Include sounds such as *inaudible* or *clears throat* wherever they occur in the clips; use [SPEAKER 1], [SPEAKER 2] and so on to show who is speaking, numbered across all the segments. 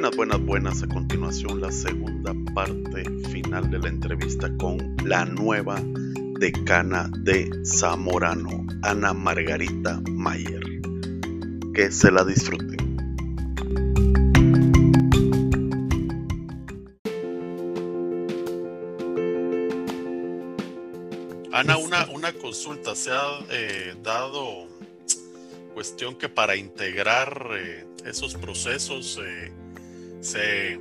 [SPEAKER 1] Buenas, buenas, buenas. A continuación, la segunda parte final de la entrevista con la nueva decana de Zamorano, Ana Margarita Mayer. Que se la disfruten. Ana, una, una consulta. Se ha eh, dado cuestión que para integrar eh, esos procesos eh, se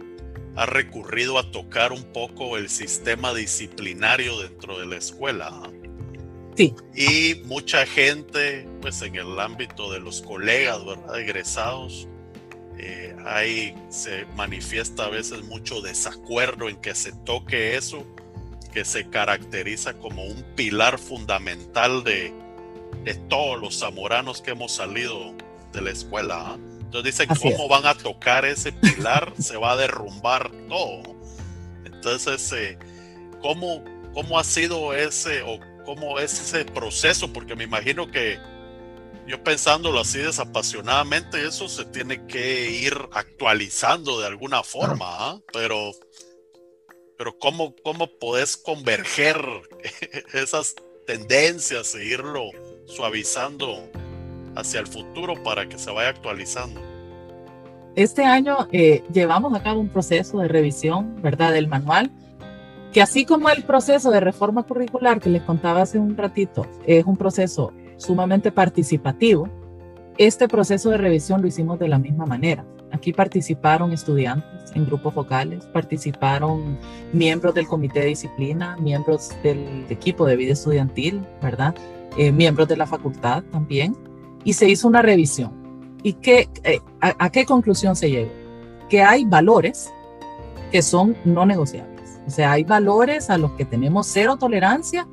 [SPEAKER 1] ha recurrido a tocar un poco el sistema disciplinario dentro de la escuela.
[SPEAKER 2] Sí.
[SPEAKER 1] Y mucha gente, pues en el ámbito de los colegas, ¿verdad? Egresados, eh, ahí se manifiesta a veces mucho desacuerdo en que se toque eso, que se caracteriza como un pilar fundamental de, de todos los zamoranos que hemos salido de la escuela. ¿ah? Entonces dicen, ¿cómo van a tocar ese pilar? *laughs* Se va a derrumbar todo. Entonces, eh, ¿cómo, ¿cómo ha sido ese o cómo es ese proceso? Porque me imagino que yo pensándolo así desapasionadamente, eso se tiene que ir actualizando de alguna forma, ¿ah? pero, pero ¿cómo, ¿cómo podés converger *laughs* esas tendencias e irlo suavizando hacia el futuro para que se vaya actualizando.
[SPEAKER 2] Este año eh, llevamos a cabo un proceso de revisión, ¿verdad?, del manual, que así como el proceso de reforma curricular que les contaba hace un ratito es un proceso sumamente participativo, este proceso de revisión lo hicimos de la misma manera. Aquí participaron estudiantes en grupos focales, participaron miembros del comité de disciplina, miembros del equipo de vida estudiantil, ¿verdad? Eh, miembros de la facultad también, y se hizo una revisión. ¿Y qué, eh, a, qué conclusión se llegó? Que hay valores que son no negociables. O sea, hay valores a los que tenemos cero tolerancia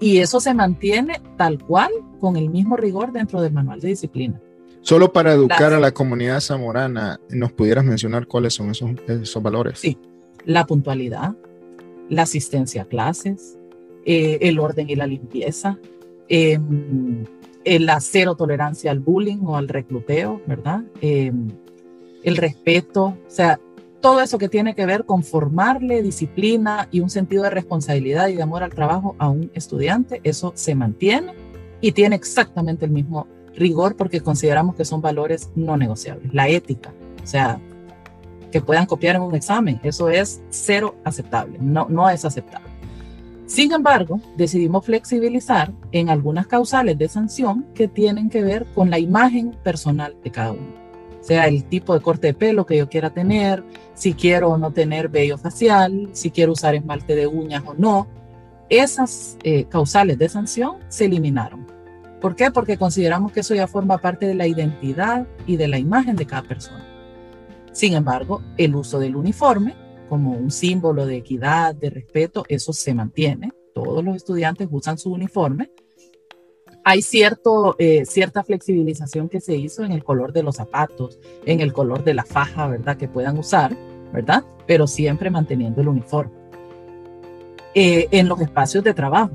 [SPEAKER 2] y eso se mantiene tal cual con el mismo rigor dentro del manual de disciplina.
[SPEAKER 3] Solo para educar a la comunidad zamorana, ¿nos pudieras mencionar cuáles son esos, esos valores?
[SPEAKER 2] Sí, la puntualidad, la asistencia a clases, eh, el orden y la limpieza, eh, la cero tolerancia al bullying o al recluteo, ¿verdad? Em, el respeto, o sea, todo eso que tiene que ver con formarle disciplina y un sentido de responsabilidad y de amor al trabajo a un estudiante, eso se mantiene y tiene exactamente el mismo rigor porque consideramos que son valores no negociables. La ética, o sea, que puedan copiar en un examen, eso es cero aceptable, no, no es aceptable. Sin embargo, decidimos flexibilizar en algunas causales de sanción que tienen que ver con la imagen personal de cada uno. Sea, el tipo de corte de pelo que yo quiera tener, si quiero o no tener vello facial, si quiero usar esmalte de uñas o no. Esas eh, causales de sanción se eliminaron. ¿Por qué? Porque consideramos que eso ya forma parte de la identidad y de la imagen de cada persona. Sin embargo, el uso del uniforme como un símbolo de equidad, de respeto, eso se mantiene. Todos los estudiantes usan su uniforme. Hay cierto, eh, cierta flexibilización que se hizo en el color de los zapatos, en el color de la faja, ¿verdad? Que puedan usar, ¿verdad? Pero siempre manteniendo el uniforme. Eh, en los espacios de trabajo,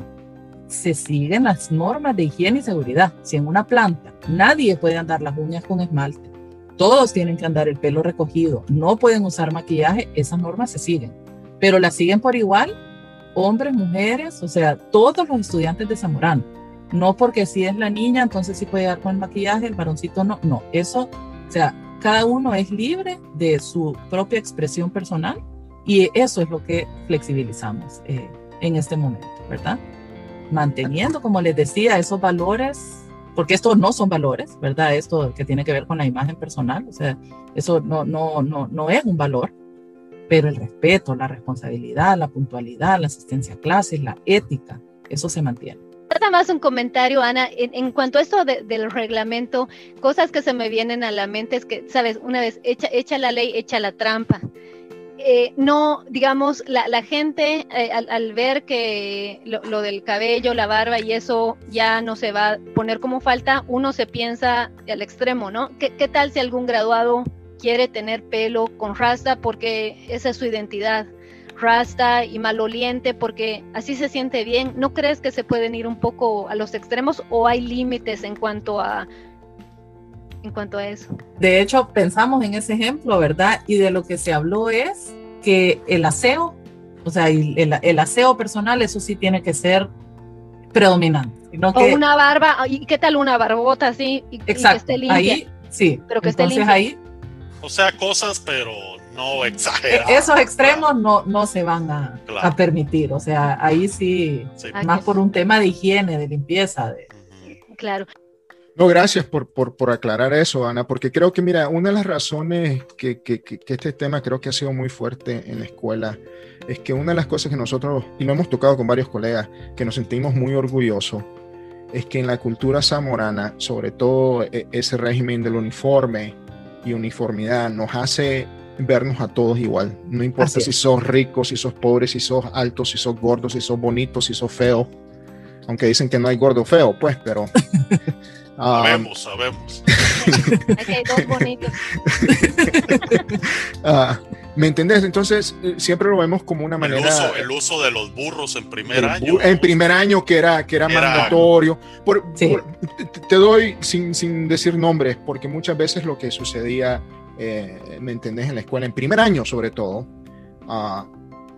[SPEAKER 2] se siguen las normas de higiene y seguridad. Si en una planta nadie puede andar las uñas con esmalte, todos tienen que andar el pelo recogido, no pueden usar maquillaje, esas normas se siguen, pero las siguen por igual hombres, mujeres, o sea, todos los estudiantes de Zamorano. No porque si es la niña, entonces sí puede dar con el maquillaje, el varoncito no, no, eso, o sea, cada uno es libre de su propia expresión personal y eso es lo que flexibilizamos eh, en este momento, ¿verdad? Manteniendo, como les decía, esos valores porque estos no son valores, ¿verdad? Esto que tiene que ver con la imagen personal, o sea, eso no, no, no, no es un valor, pero el respeto, la responsabilidad, la puntualidad, la asistencia a clases, la ética, eso se mantiene.
[SPEAKER 4] Nada más un comentario, Ana, en, cuanto a esto del reglamento, cosas que se me vienen a la mente es que, sabes, una vez echa, echa la ley, echa la trampa. Eh, no, digamos, la, gente eh, al, ver que lo, del cabello, la barba y eso ya no se va a poner como falta, uno se piensa al extremo, ¿no? ¿Qué, tal si algún graduado quiere tener pelo con rasta porque esa es su identidad? Rasta y maloliente porque así se siente bien. ¿No crees que se pueden ir un poco a los extremos o hay límites en cuanto a en cuanto a eso.
[SPEAKER 2] De hecho, pensamos en ese ejemplo, ¿verdad? Y de lo que se habló es que el aseo, o sea, el, el aseo personal, eso sí tiene que ser predominante.
[SPEAKER 4] o una barba, ¿y qué tal una barbota así? Y,
[SPEAKER 2] Exacto, que esté limpia. ahí sí,
[SPEAKER 4] pero que Entonces, esté
[SPEAKER 2] ahí.
[SPEAKER 1] O sea, cosas, pero no exageradas.
[SPEAKER 2] E-, esos extremos no, no se van a, a, permitir, o sea, ahí sí, más por un tema de higiene, de limpieza. De...
[SPEAKER 4] Claro.
[SPEAKER 3] No, gracias por, por, por, aclarar eso, Ana, porque creo que, mira, una de las razones que, que, que, este tema creo que ha sido muy fuerte en la escuela es que una de las cosas que nosotros, y lo hemos tocado con varios colegas, que nos sentimos muy orgullosos, es que en la cultura zamorana, sobre todo e, ese régimen del uniforme y uniformidad, nos hace vernos a todos igual. No importa si sos rico, si sos pobre, si sos alto, si sos gordo, si sos bonito, si sos feo. Aunque dicen que no hay gordo feo, pues, pero *laughs*
[SPEAKER 1] sabemos, sabemos.
[SPEAKER 4] Aquí hay dos bonitos. *laughs*
[SPEAKER 3] Ah, ¿Me entendés? Entonces, eh, siempre lo vemos como una manera.
[SPEAKER 1] El uso, de los burros en primer año.
[SPEAKER 3] En primer año, que era, que era, mandatorio. te doy sin, sin, decir nombres, porque muchas veces lo que sucedía, eh, ¿me entendés? En la escuela, en primer año sobre todo, ah,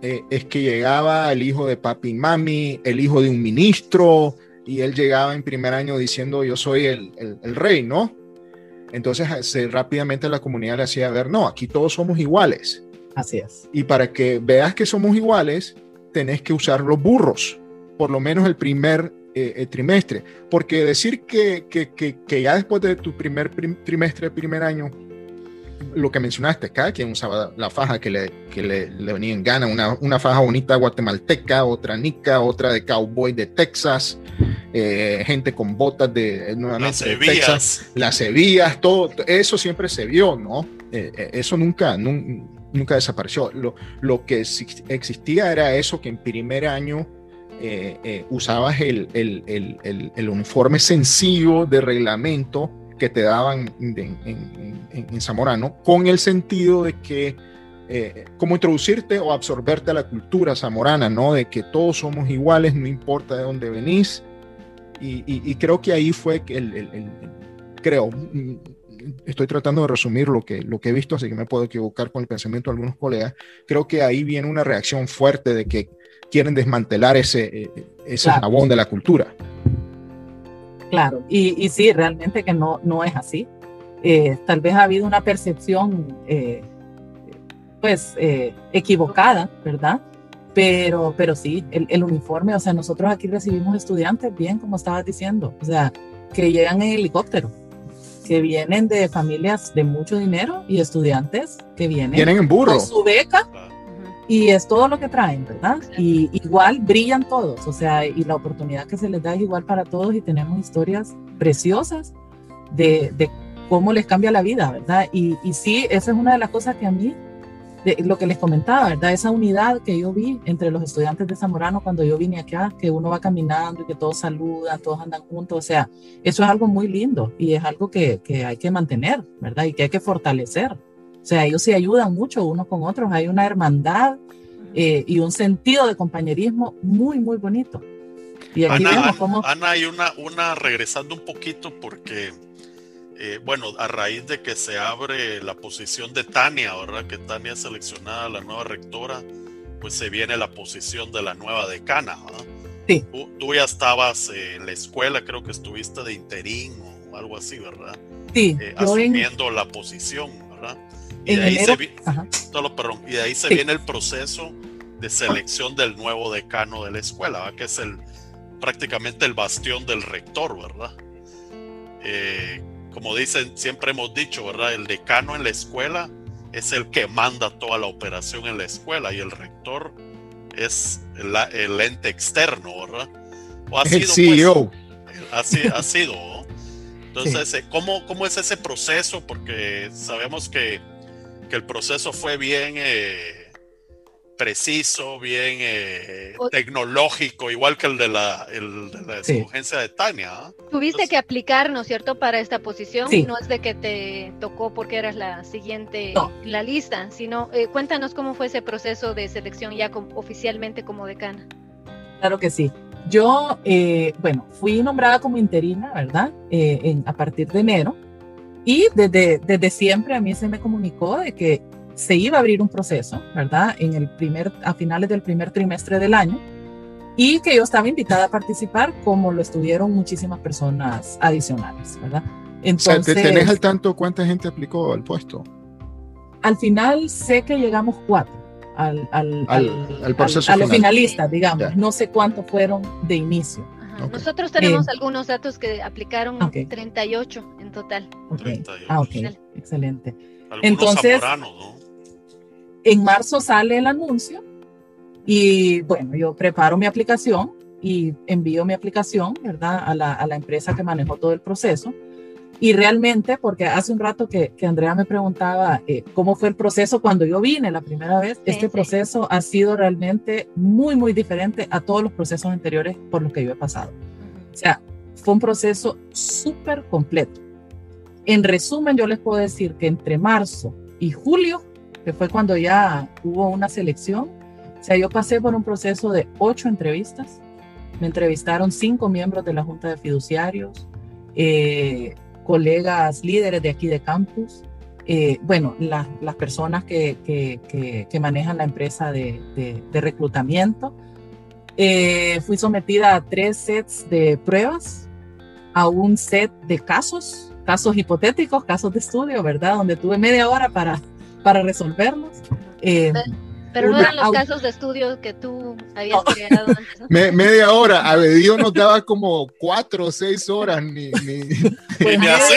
[SPEAKER 3] eh, es que llegaba el hijo de papi y mami, el hijo de un ministro, y él llegaba en primer año diciendo yo soy el, el, rey, ¿no? Entonces se, rápidamente la comunidad le hacía ver, no, aquí todos somos iguales.
[SPEAKER 2] Así es.
[SPEAKER 3] Y para que veas que somos iguales, tenés que usar los burros, por lo menos el primer eh, eh, trimestre. Porque decir que, que, que, que, ya después de tu primer trimestre, primer año, lo que mencionaste, cada quien usaba la faja que le, que le, le venía en gana, una, una, faja bonita guatemalteca, otra nica, otra de cowboy de Texas, eh, gente con botas de,
[SPEAKER 1] nuevamente, las Texas,
[SPEAKER 3] las hebillas, todo, eso siempre se vio, ¿no? Eh, eh, eso nunca, nunca desapareció. Lo, lo, que existía era eso que en primer año usabas el, el, el, el uniforme sencillo de reglamento que te daban en, Zamorano, con el sentido de que, eh, como introducirte o absorberte a la cultura zamorana, ¿no? De que todos somos iguales, no importa de dónde venís. Y, creo que ahí fue que el, creo, mm, estoy tratando de resumir lo que, lo que he visto, así que me puedo equivocar con el pensamiento de algunos colegas, creo que ahí viene una reacción fuerte de que quieren desmantelar ese, eh, ese jabón de la cultura.
[SPEAKER 2] Claro, y, y sí, realmente que no, no es así. Eh, tal vez ha habido una percepción, eh, pues, eh, equivocada, ¿verdad? Pero, pero sí, el, el, uniforme, o sea, nosotros aquí recibimos estudiantes, bien, como estabas diciendo, o sea, que llegan en helicóptero, que vienen de familias de mucho dinero y estudiantes que vienen,
[SPEAKER 3] vienen en burro.
[SPEAKER 2] con su beca y es todo lo que traen, ¿verdad? Y igual brillan todos, o sea, y la oportunidad que se les da es igual para todos y tenemos historias preciosas de, de cómo les cambia la vida, ¿verdad? Y, y, sí, esa es una de las cosas que a mí, de lo que les comentaba, ¿verdad? Esa unidad que yo vi entre los estudiantes de Zamorano cuando yo vine acá, que uno va caminando y que todos saludan, todos andan juntos, o sea, eso es algo muy lindo y es algo que, que hay que mantener, ¿verdad? Y que hay que fortalecer. O sea, ellos se ayudan mucho unos con otros, hay una hermandad eh, y un sentido de compañerismo muy, muy bonito.
[SPEAKER 1] Y aquí Ana, vemos cómo... Ana, hay una, una regresando un poquito porque, eh, bueno, a raíz de que se abre la posición de Tania, ¿verdad? Que Tania es seleccionada la nueva rectora, pues se viene la posición de la nueva decana, ¿verdad?
[SPEAKER 2] Sí.
[SPEAKER 1] Tú, ya estabas en la escuela, creo que estuviste de interín o algo así, ¿verdad?
[SPEAKER 2] Sí.
[SPEAKER 1] Eh, asumiendo la posición, ¿verdad? Y de, ahí se, y de ahí se viene el proceso de selección del nuevo decano de la escuela, que es el prácticamente el bastión del rector, ¿verdad? Eh, como dicen, siempre hemos dicho, ¿verdad? El decano en la escuela es el que manda toda la operación en la escuela y el rector es el, ente externo, ¿verdad?
[SPEAKER 3] O ha el CEO.
[SPEAKER 1] Pues, ha, sido. Entonces, eh, ¿cómo, ¿cómo es ese proceso? Porque sabemos que que el proceso fue bien eh, preciso, bien eh, tecnológico, igual que el de la, el de la escogencia de Tania. ¿ah?
[SPEAKER 4] Tuviste que aplicar, ¿no es cierto?, para esta posición. No es de que te tocó porque eras la siguiente en la lista, sino eh, cuéntanos cómo fue ese proceso de selección ya oficialmente como decana.
[SPEAKER 2] Claro que sí. Yo, bueno, fui nombrada como interina, ¿verdad? a partir de enero Y desde, desde siempre a mí se me comunicó de que se iba a abrir un proceso, ¿verdad? En el primer, a finales del primer trimestre del año y que yo estaba invitada a participar como lo estuvieron muchísimas personas adicionales, ¿verdad?
[SPEAKER 3] Entonces, ¿te tenés al tanto cuánta gente aplicó al puesto?
[SPEAKER 2] Al final sé que llegamos cuatro al, al,
[SPEAKER 3] al, proceso
[SPEAKER 2] a los finalistas, digamos. No sé cuántos fueron de inicio.
[SPEAKER 4] Nosotros tenemos eh, algunos datos que aplicaron 38 en total.
[SPEAKER 2] Ah, ok, excelente. Entonces, en marzo sale el anuncio y bueno, yo preparo mi aplicación y envío mi aplicación, ¿verdad? A la, a la empresa que manejó todo el proceso. Y realmente, porque hace un rato que, que Andrea me preguntaba eh, cómo fue el proceso cuando yo vine la primera vez, este proceso ha sido realmente muy, muy diferente a todos los procesos anteriores por los que yo he pasado. O sea, fue un proceso súper completo. En resumen, yo les puedo decir que entre marzo y julio, que fue cuando ya hubo una selección, o sea, yo pasé por un proceso de ocho entrevistas. Me entrevistaron cinco miembros de la Junta de Fiduciarios, eh, colegas líderes de aquí de campus, eh, bueno, las personas que, que, que, manejan la empresa de, de, reclutamiento. Eh, fui sometida a tres sets de pruebas, a un set de casos, casos hipotéticos, casos de estudio, ¿verdad? Donde tuve media hora para, para resolverlos.
[SPEAKER 4] Eh, pero no eran los casos de estudio que tú habías creado antes. ¿no? *laughs*
[SPEAKER 3] media hora, a Bedio nos daba como cuatro o seis horas, ni, ni, *laughs*
[SPEAKER 1] pues ni así.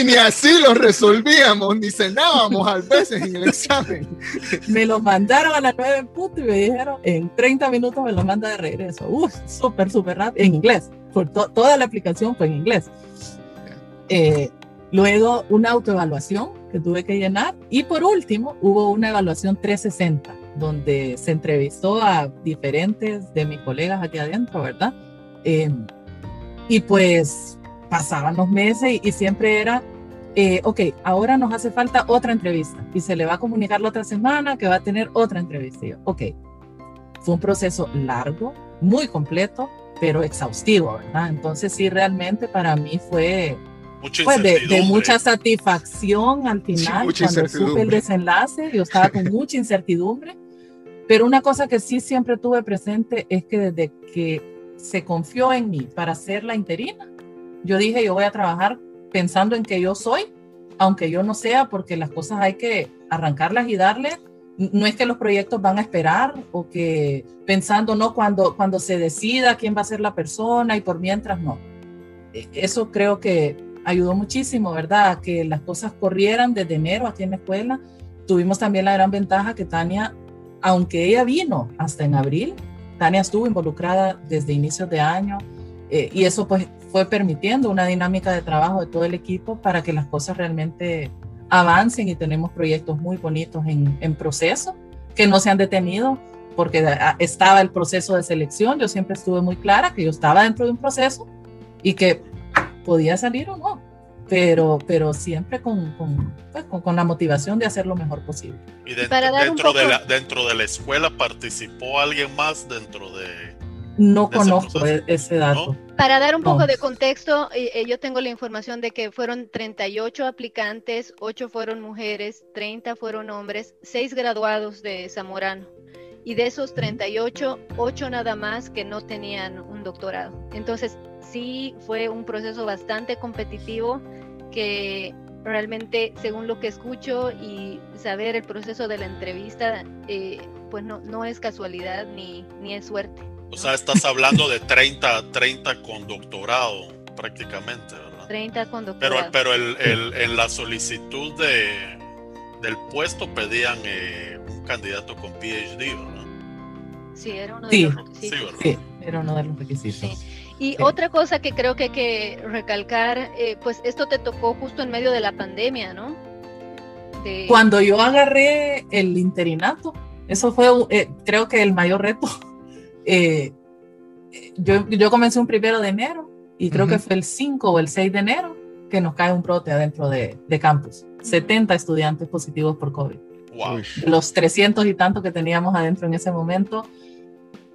[SPEAKER 3] y, ni así los resolvíamos, ni cenábamos a veces en el examen. *laughs*
[SPEAKER 2] Me los mandaron a las nueve en punto y me dijeron, en 30 minutos me los manda de regreso. Uf, súper, súper rápido, en inglés. Por toda la aplicación fue en inglés. Eh, luego, una autoevaluación que tuve que llenar. Y por último, hubo una evaluación 360, donde se entrevistó a diferentes de mis colegas aquí adentro, ¿verdad? Em, y pues pasaban los meses y, siempre era, eh, ok, ahora nos hace falta otra entrevista y se le va a comunicar la otra semana que va a tener otra entrevista. Y ok, fue un proceso largo, muy completo, pero exhaustivo, ¿verdad? Entonces sí, realmente para mí fue pues de, mucha satisfacción al final, cuando supe el desenlace, yo estaba con *laughs* mucha incertidumbre, pero una cosa que sí siempre tuve presente es que desde que se confió en mí para ser la interina, yo dije, yo voy a trabajar pensando en que yo soy, aunque yo no sea, porque las cosas hay que arrancarlas y darle. No es que los proyectos van a esperar o que pensando, no, cuando, cuando se decida quién va a ser la persona y por mientras no. E, eso creo que ayudó muchísimo, ¿verdad? que las cosas corrieran desde enero aquí en la escuela. Tuvimos también la gran ventaja que Tania, aunque ella vino hasta en abril, Tania estuvo involucrada desde inicios de año eh, y eso pues fue permitiendo una dinámica de trabajo de todo el equipo para que las cosas realmente avancen y tenemos proyectos muy bonitos en, en proceso que no se han detenido porque estaba el proceso de selección. Yo siempre estuve muy clara que yo estaba dentro de un proceso y que podía salir o no, pero, pero siempre con, con, pues, con, la motivación de hacer lo mejor posible.
[SPEAKER 1] ¿Y dentro, de la, dentro de la escuela participó alguien más dentro de...
[SPEAKER 2] No conozco e-, ese, dato.
[SPEAKER 4] Para dar un poco de contexto, eh, eh, yo tengo la información de que fueron 38 aplicantes, 8 fueron mujeres, 30 fueron hombres, 6 graduados de Zamorano y de esos 38, 8 nada más que no tenían un doctorado. Entonces, sí fue un proceso bastante competitivo que realmente, según lo que escucho y saber el proceso de la entrevista, eh, pues no, no es casualidad ni, ni es suerte.
[SPEAKER 1] O sea, estás hablando de *laughs* 30, 30 con doctorado prácticamente, ¿verdad?
[SPEAKER 4] 30 con doctorado.
[SPEAKER 1] Pero, pero el, el, en la solicitud de, del puesto pedían eh, un candidato con PhD, ¿verdad?
[SPEAKER 4] Sí, era uno de los requisitos.
[SPEAKER 2] Sí, era uno de los requisitos.
[SPEAKER 4] Y otra cosa que creo que hay que recalcar, eh, pues esto te tocó justo en medio de la pandemia, ¿no?
[SPEAKER 2] Cuando yo agarré el interinato, eso fue eh, creo que el mayor reto. *laughs* Eh, yo, yo, comencé un primero de enero y creo que fue el 5 o el 6 de enero que nos cae un brote adentro de, de campus. 70 estudiantes positivos por COVID.
[SPEAKER 1] Wow.
[SPEAKER 2] Los 300 y tanto que teníamos adentro en ese momento.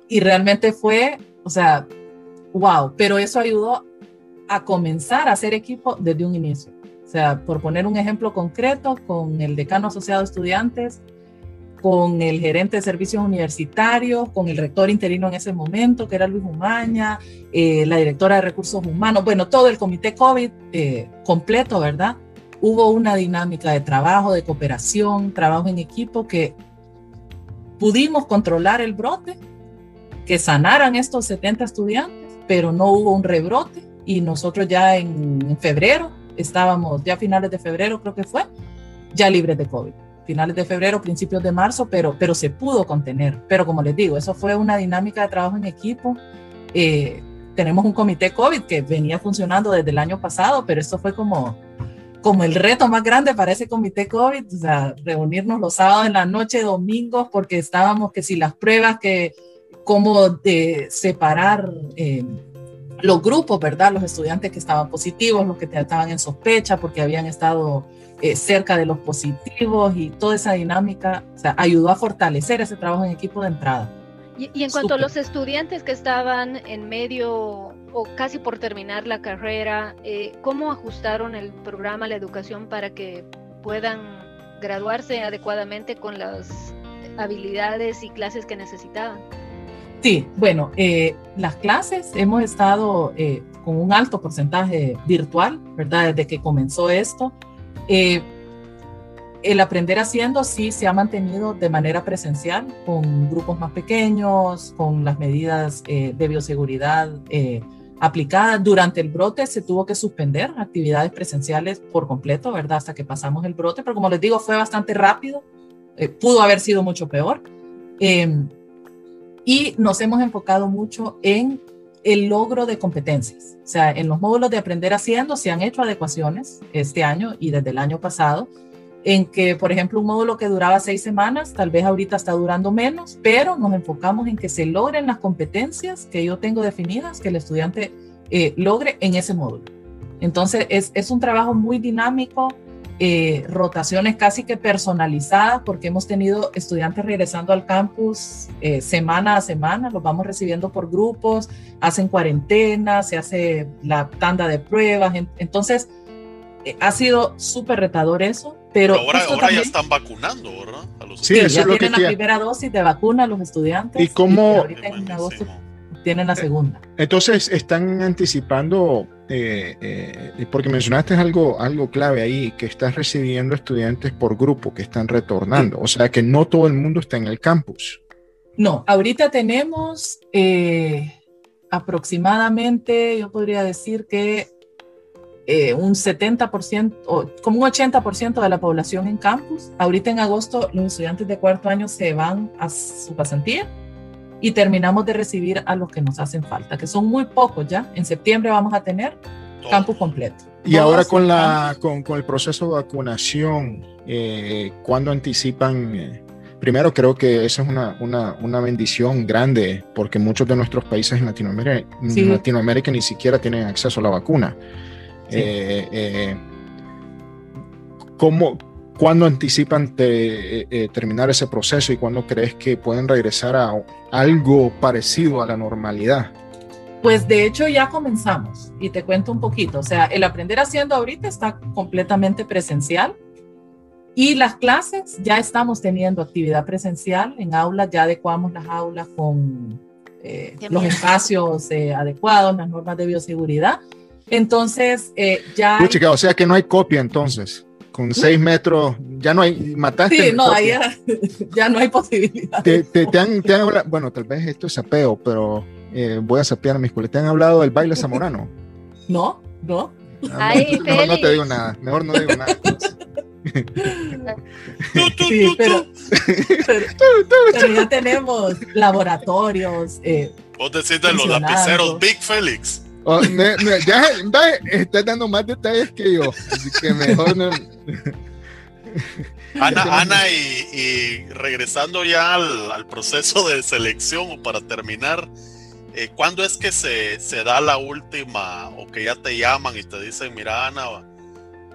[SPEAKER 2] Y realmente fue, o sea, wow, pero eso ayudó a comenzar a hacer equipo desde un inicio. O sea, por poner un ejemplo concreto, con el decano asociado de estudiantes, con el gerente de servicios universitarios, con el rector interino en ese momento, que era Luis Umaña, eh, la directora de recursos humanos, bueno, todo el comité COVID eh, completo, ¿verdad? Hubo una dinámica de trabajo, de cooperación, trabajo en equipo que pudimos controlar el brote, que sanaran estos 70 estudiantes, pero no hubo un rebrote y nosotros ya en, febrero estábamos, ya a finales de febrero creo que fue, ya libres de COVID finales de febrero, principios de marzo, pero, pero se pudo contener. Pero como les digo, eso fue una dinámica de trabajo en equipo. Eh, tenemos un comité COVID que venía funcionando desde el año pasado, pero esto fue como, como el reto más grande para ese comité COVID, o sea, reunirnos los sábados en la noche, domingos, porque estábamos que si las pruebas, que cómo de separar eh, los grupos, ¿verdad? Los estudiantes que estaban positivos, los que estaban en sospecha porque habían estado eh, cerca de los positivos y toda esa dinámica, o sea, ayudó a fortalecer ese trabajo en equipo de entrada.
[SPEAKER 4] Y, en cuanto a los estudiantes que estaban en medio o casi por terminar la carrera, eh, ¿cómo ajustaron el programa, la educación para que puedan graduarse adecuadamente con las habilidades y clases que necesitaban?
[SPEAKER 2] Sí, bueno, eh, las clases hemos estado con un alto porcentaje virtual, ¿verdad? Desde que comenzó esto. Eh, el aprender haciendo sí se ha mantenido de manera presencial, con grupos más pequeños, con las medidas eh, de bioseguridad eh, aplicadas. Durante el brote se tuvo que suspender actividades presenciales por completo, ¿verdad? Hasta que pasamos el brote, pero como les digo, fue bastante rápido, pudo haber sido mucho peor. Y nos hemos enfocado mucho en el logro de competencias. O sea, en los módulos de aprender haciendo se han hecho adecuaciones este año y desde el año pasado, en que, por ejemplo, un módulo que duraba seis semanas, tal vez ahorita está durando menos, pero nos enfocamos en que se logren las competencias que yo tengo definidas, que el estudiante eh, logre en ese módulo. Entonces, es, es un trabajo muy dinámico, eh, rotaciones casi que personalizadas, porque hemos tenido estudiantes regresando al campus eh, semana a semana, los vamos recibiendo por grupos, hacen cuarentena, se hace la tanda de pruebas, entonces eh, ha sido súper retador eso, pero,
[SPEAKER 1] ahora, ya están vacunando, ¿verdad?
[SPEAKER 2] A los sí, ya tienen la primera dosis de vacuna a los estudiantes.
[SPEAKER 3] ¿Y cómo?
[SPEAKER 2] ahorita en agosto tienen la segunda.
[SPEAKER 3] Entonces, están anticipando eh, eh, porque mencionaste algo, algo clave ahí, que estás recibiendo estudiantes por grupo que están retornando, o sea que no todo el mundo está en el campus.
[SPEAKER 2] No, ahorita tenemos eh, aproximadamente, yo podría decir que un 70% o como un 80% de la población en campus. Ahorita en agosto los estudiantes de cuarto año se van a su pasantía y terminamos de recibir a los que nos hacen falta, que son muy pocos ya. En septiembre vamos a tener campus completo.
[SPEAKER 3] Y ahora con, la, con, con, el proceso de vacunación, eh, ¿cuándo anticipan? Eh, primero creo que esa es una, una, una, bendición grande porque muchos de nuestros países en Latinoamérica, Latinoamérica ni siquiera tienen acceso a la vacuna. Eh, eh, ¿cómo, ¿Cuándo anticipan eh, eh, terminar ese proceso y cuándo crees que pueden regresar a algo parecido a la normalidad?
[SPEAKER 2] Pues de hecho ya comenzamos y te cuento un poquito. O sea, el aprender haciendo ahorita está completamente presencial y las clases ya estamos teniendo actividad presencial en aulas, ya adecuamos las aulas con eh, los espacios adecuados, las normas de bioseguridad. Entonces, ya...
[SPEAKER 3] o sea que no hay copia entonces con seis metros, ya no hay, mataste.
[SPEAKER 2] Sí, no, ya, *laughs* ya, no hay posibilidad.
[SPEAKER 3] Te, te, han, te han hablado, bueno, tal vez esto es sapeo, pero eh, voy a sapear a mi escuela. ¿Te han hablado del baile zamorano?
[SPEAKER 2] No, no.
[SPEAKER 3] Ah, mejor no te digo nada, mejor no digo nada.
[SPEAKER 2] sí, pero, pero, ya tenemos laboratorios. Eh,
[SPEAKER 1] Vos decís de los lapiceros Big Felix.
[SPEAKER 3] Oh, ya, estás dando más detalles que yo, así que mejor no. *laughs*
[SPEAKER 1] Ana, Ana y, regresando ya al, proceso de selección o para terminar, eh, ¿cuándo es que se, se, da la última o que ya te llaman y te dicen, mira Ana,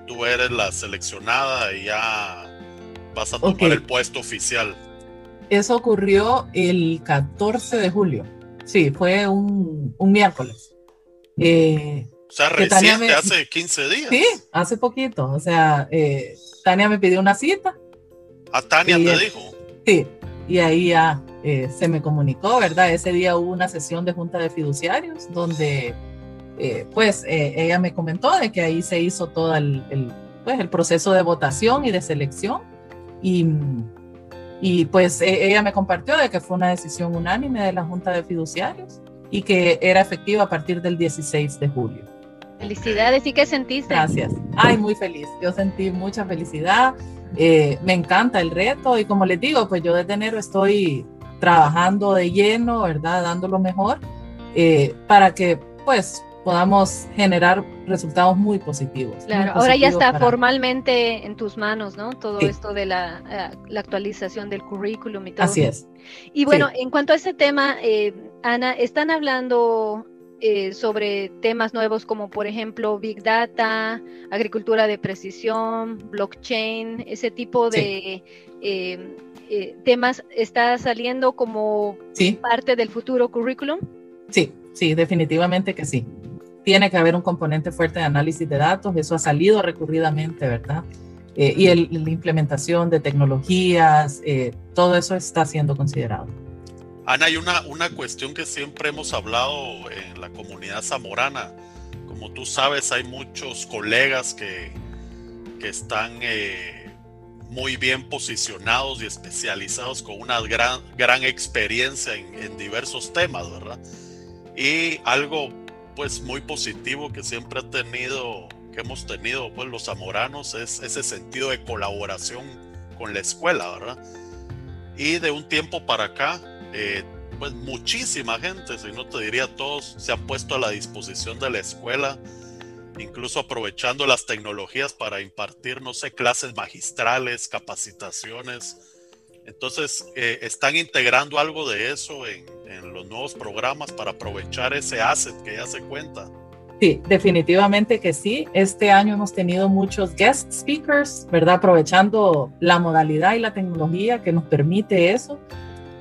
[SPEAKER 1] tú eres la seleccionada y ya vas a tomar el puesto oficial?
[SPEAKER 2] Eso ocurrió el 14 de julio, sí, fue un, un miércoles. Eh,
[SPEAKER 1] O sea, reciente, hace 15 días.
[SPEAKER 2] Sí, hace poquito. O sea, eh, Tania me pidió una cita.
[SPEAKER 1] ¿A Tania te dijo?
[SPEAKER 2] Sí, y ahí ya eh, se me comunicó, ¿verdad? Ese día hubo una sesión de junta de fiduciarios donde, eh, pues, ella me comentó de que ahí se hizo todo el, el, pues, el proceso de votación y de selección. Y, y pues e, ella me compartió de que fue una decisión unánime de la junta de fiduciarios y que era efectiva a partir del 16 de julio.
[SPEAKER 4] Felicidades, ¿y qué sentiste?
[SPEAKER 2] Gracias. Ay, muy feliz. Yo sentí mucha felicidad. Eh, me encanta el reto y como les digo, pues yo desde enero estoy trabajando de lleno, ¿verdad? Dando lo mejor eh, para que pues podamos generar resultados muy positivos.
[SPEAKER 4] Claro, ahora ya está formalmente en tus manos, ¿no? Todo esto de la, eh, la, actualización del currículum y todo.
[SPEAKER 2] Así es.
[SPEAKER 4] Y bueno, en cuanto a ese tema, Ana, están hablando eh, sobre temas nuevos como por ejemplo Big Data, agricultura de precisión, blockchain, ese tipo de eh, eh, temas está saliendo como parte del futuro currículum.
[SPEAKER 2] Sí, sí, definitivamente que sí. Tiene que haber un componente fuerte de análisis de datos, eso ha salido recurridamente, ¿verdad? y la implementación de tecnologías, todo eso está siendo considerado.
[SPEAKER 1] Ana, hay una, una cuestión que siempre hemos hablado en la comunidad zamorana. Como tú sabes, hay muchos colegas que, que están eh, muy bien posicionados y especializados con una gran, gran experiencia en, en, diversos temas, ¿verdad? Y algo pues muy positivo que siempre ha tenido, que hemos tenido pues los zamoranos es ese sentido de colaboración con la escuela, ¿verdad? Y de un tiempo para acá, eh, pues muchísima gente, si no te diría todos, se han puesto a la disposición de la escuela, incluso aprovechando las tecnologías para impartir, no sé, clases magistrales, capacitaciones. Entonces, eh, están integrando algo de eso en, en los nuevos programas para aprovechar ese asset que ya se cuenta.
[SPEAKER 2] Sí, definitivamente que sí. Este año hemos tenido muchos guest speakers, ¿verdad? Aprovechando la modalidad y la tecnología que nos permite eso.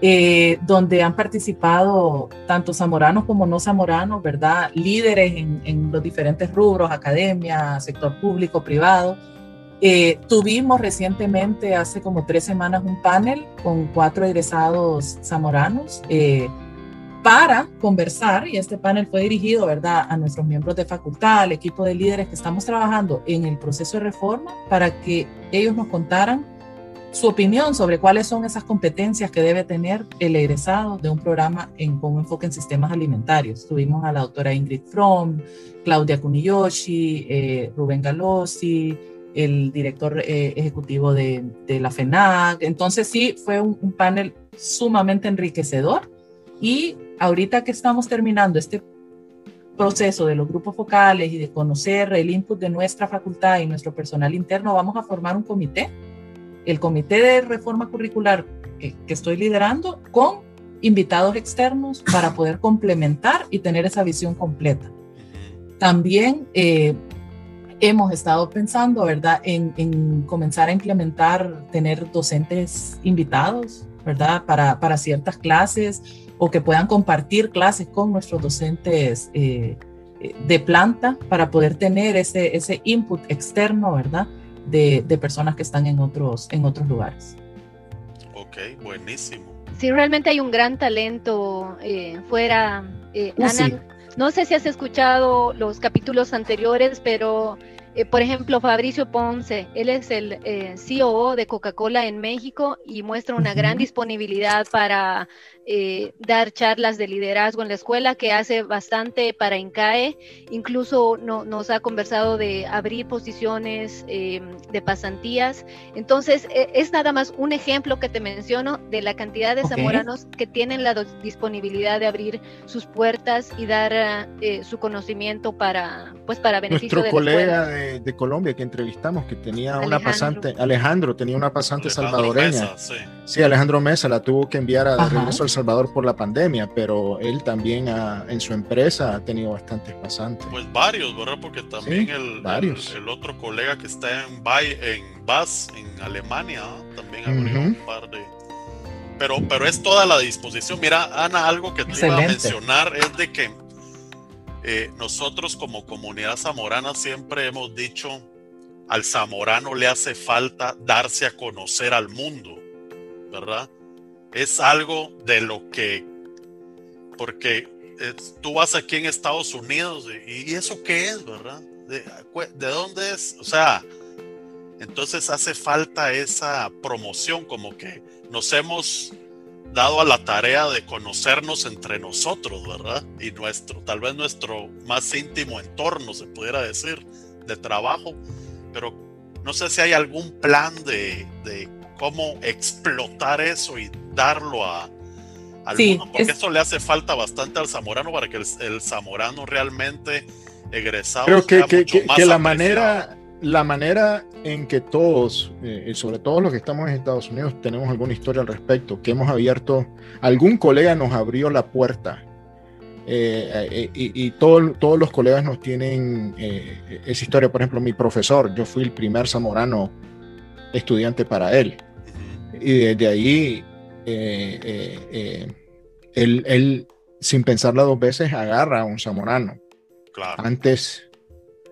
[SPEAKER 2] Eh, donde han participado tanto zamoranos como no zamoranos, ¿verdad? Líderes en, los diferentes rubros, academia, sector público, privado. Eh, tuvimos recientemente, hace como tres semanas, un panel con cuatro egresados zamoranos eh, para conversar, y este panel fue dirigido, ¿verdad?, a nuestros miembros de facultad, al equipo de líderes que estamos trabajando en el proceso de reforma, para que ellos nos contaran su opinión sobre cuáles son esas competencias que debe tener el egresado de un programa en, con un enfoque en sistemas alimentarios. Tuvimos a la doctora Ingrid Fromm, Claudia Kuniyoshi, eh, Rubén Galossi, el director eh, ejecutivo de, de, la FENAC. Entonces sí, fue un, un panel sumamente enriquecedor y ahorita que estamos terminando este proceso de los grupos focales y de conocer el input de nuestra facultad y nuestro personal interno, vamos a formar un comité el comité de reforma curricular que, estoy liderando con invitados externos para poder complementar y tener esa visión completa. También eh, hemos estado pensando, ¿verdad?, en, comenzar a implementar, tener docentes invitados, ¿verdad?, para, para, ciertas clases o que puedan compartir clases con nuestros docentes eh, eh, de planta para poder tener ese, ese input externo, ¿verdad?, de, personas que están en otros, en otros lugares.
[SPEAKER 1] Ok, buenísimo.
[SPEAKER 4] Sí, realmente hay un gran talento eh, fuera. Eh, uh, Ana, no sé si has escuchado los capítulos anteriores, pero eh, por ejemplo, Fabricio Ponce, él es el eh, COO de Coca-Cola en México y muestra una gran disponibilidad para eh, dar charlas de liderazgo en la escuela, que hace bastante para INCAE. Incluso nos ha conversado de abrir posiciones em, de pasantías. Entonces, e, es nada más un ejemplo que te menciono de la cantidad de zamoranos que tienen la disponibilidad de abrir sus puertas y dar su conocimiento para, pues, para beneficio
[SPEAKER 3] de la escuela de, Colombia que entrevistamos, que tenía una pasante, Alejandro, tenía una pasante salvadoreña. sí. Alejandro Mesa la tuvo que enviar a regreso a El Salvador por la pandemia, pero él también en su empresa ha tenido bastantes pasantes.
[SPEAKER 1] Pues varios, ¿verdad? Porque también el, varios. El, otro colega que está en, en BAS, en Alemania, también abrió un par de pero, pero es toda la disposición. Mira, Ana, algo que te iba a mencionar es de que eh, nosotros como comunidad zamorana siempre hemos dicho, al zamorano le hace falta darse a conocer al mundo, ¿verdad? Es algo de lo que, porque tú vas aquí en Estados Unidos y, eso qué es, ¿verdad? ¿De, ¿De dónde es? O sea, entonces hace falta esa promoción, como que nos hemos dado a la tarea de conocernos entre nosotros, ¿verdad? Y nuestro, tal vez nuestro más íntimo entorno, se pudiera decir, de trabajo, pero no sé si hay algún plan de, cómo explotar eso y darlo a, al mundo, porque eso le hace falta bastante al zamorano para que el, zamorano realmente egresado
[SPEAKER 3] Creo que, que, que, la manera la manera en que todos, eh, sobre todo los que estamos en Estados Unidos, tenemos alguna historia al respecto, que hemos abierto, algún colega nos abrió la puerta eh, eh, y, todos los colegas nos tienen esa historia. Por ejemplo, mi profesor, yo fui el primer zamorano estudiante para él. Y desde ahí, él, sin pensarla dos veces, agarra a un zamorano. Antes,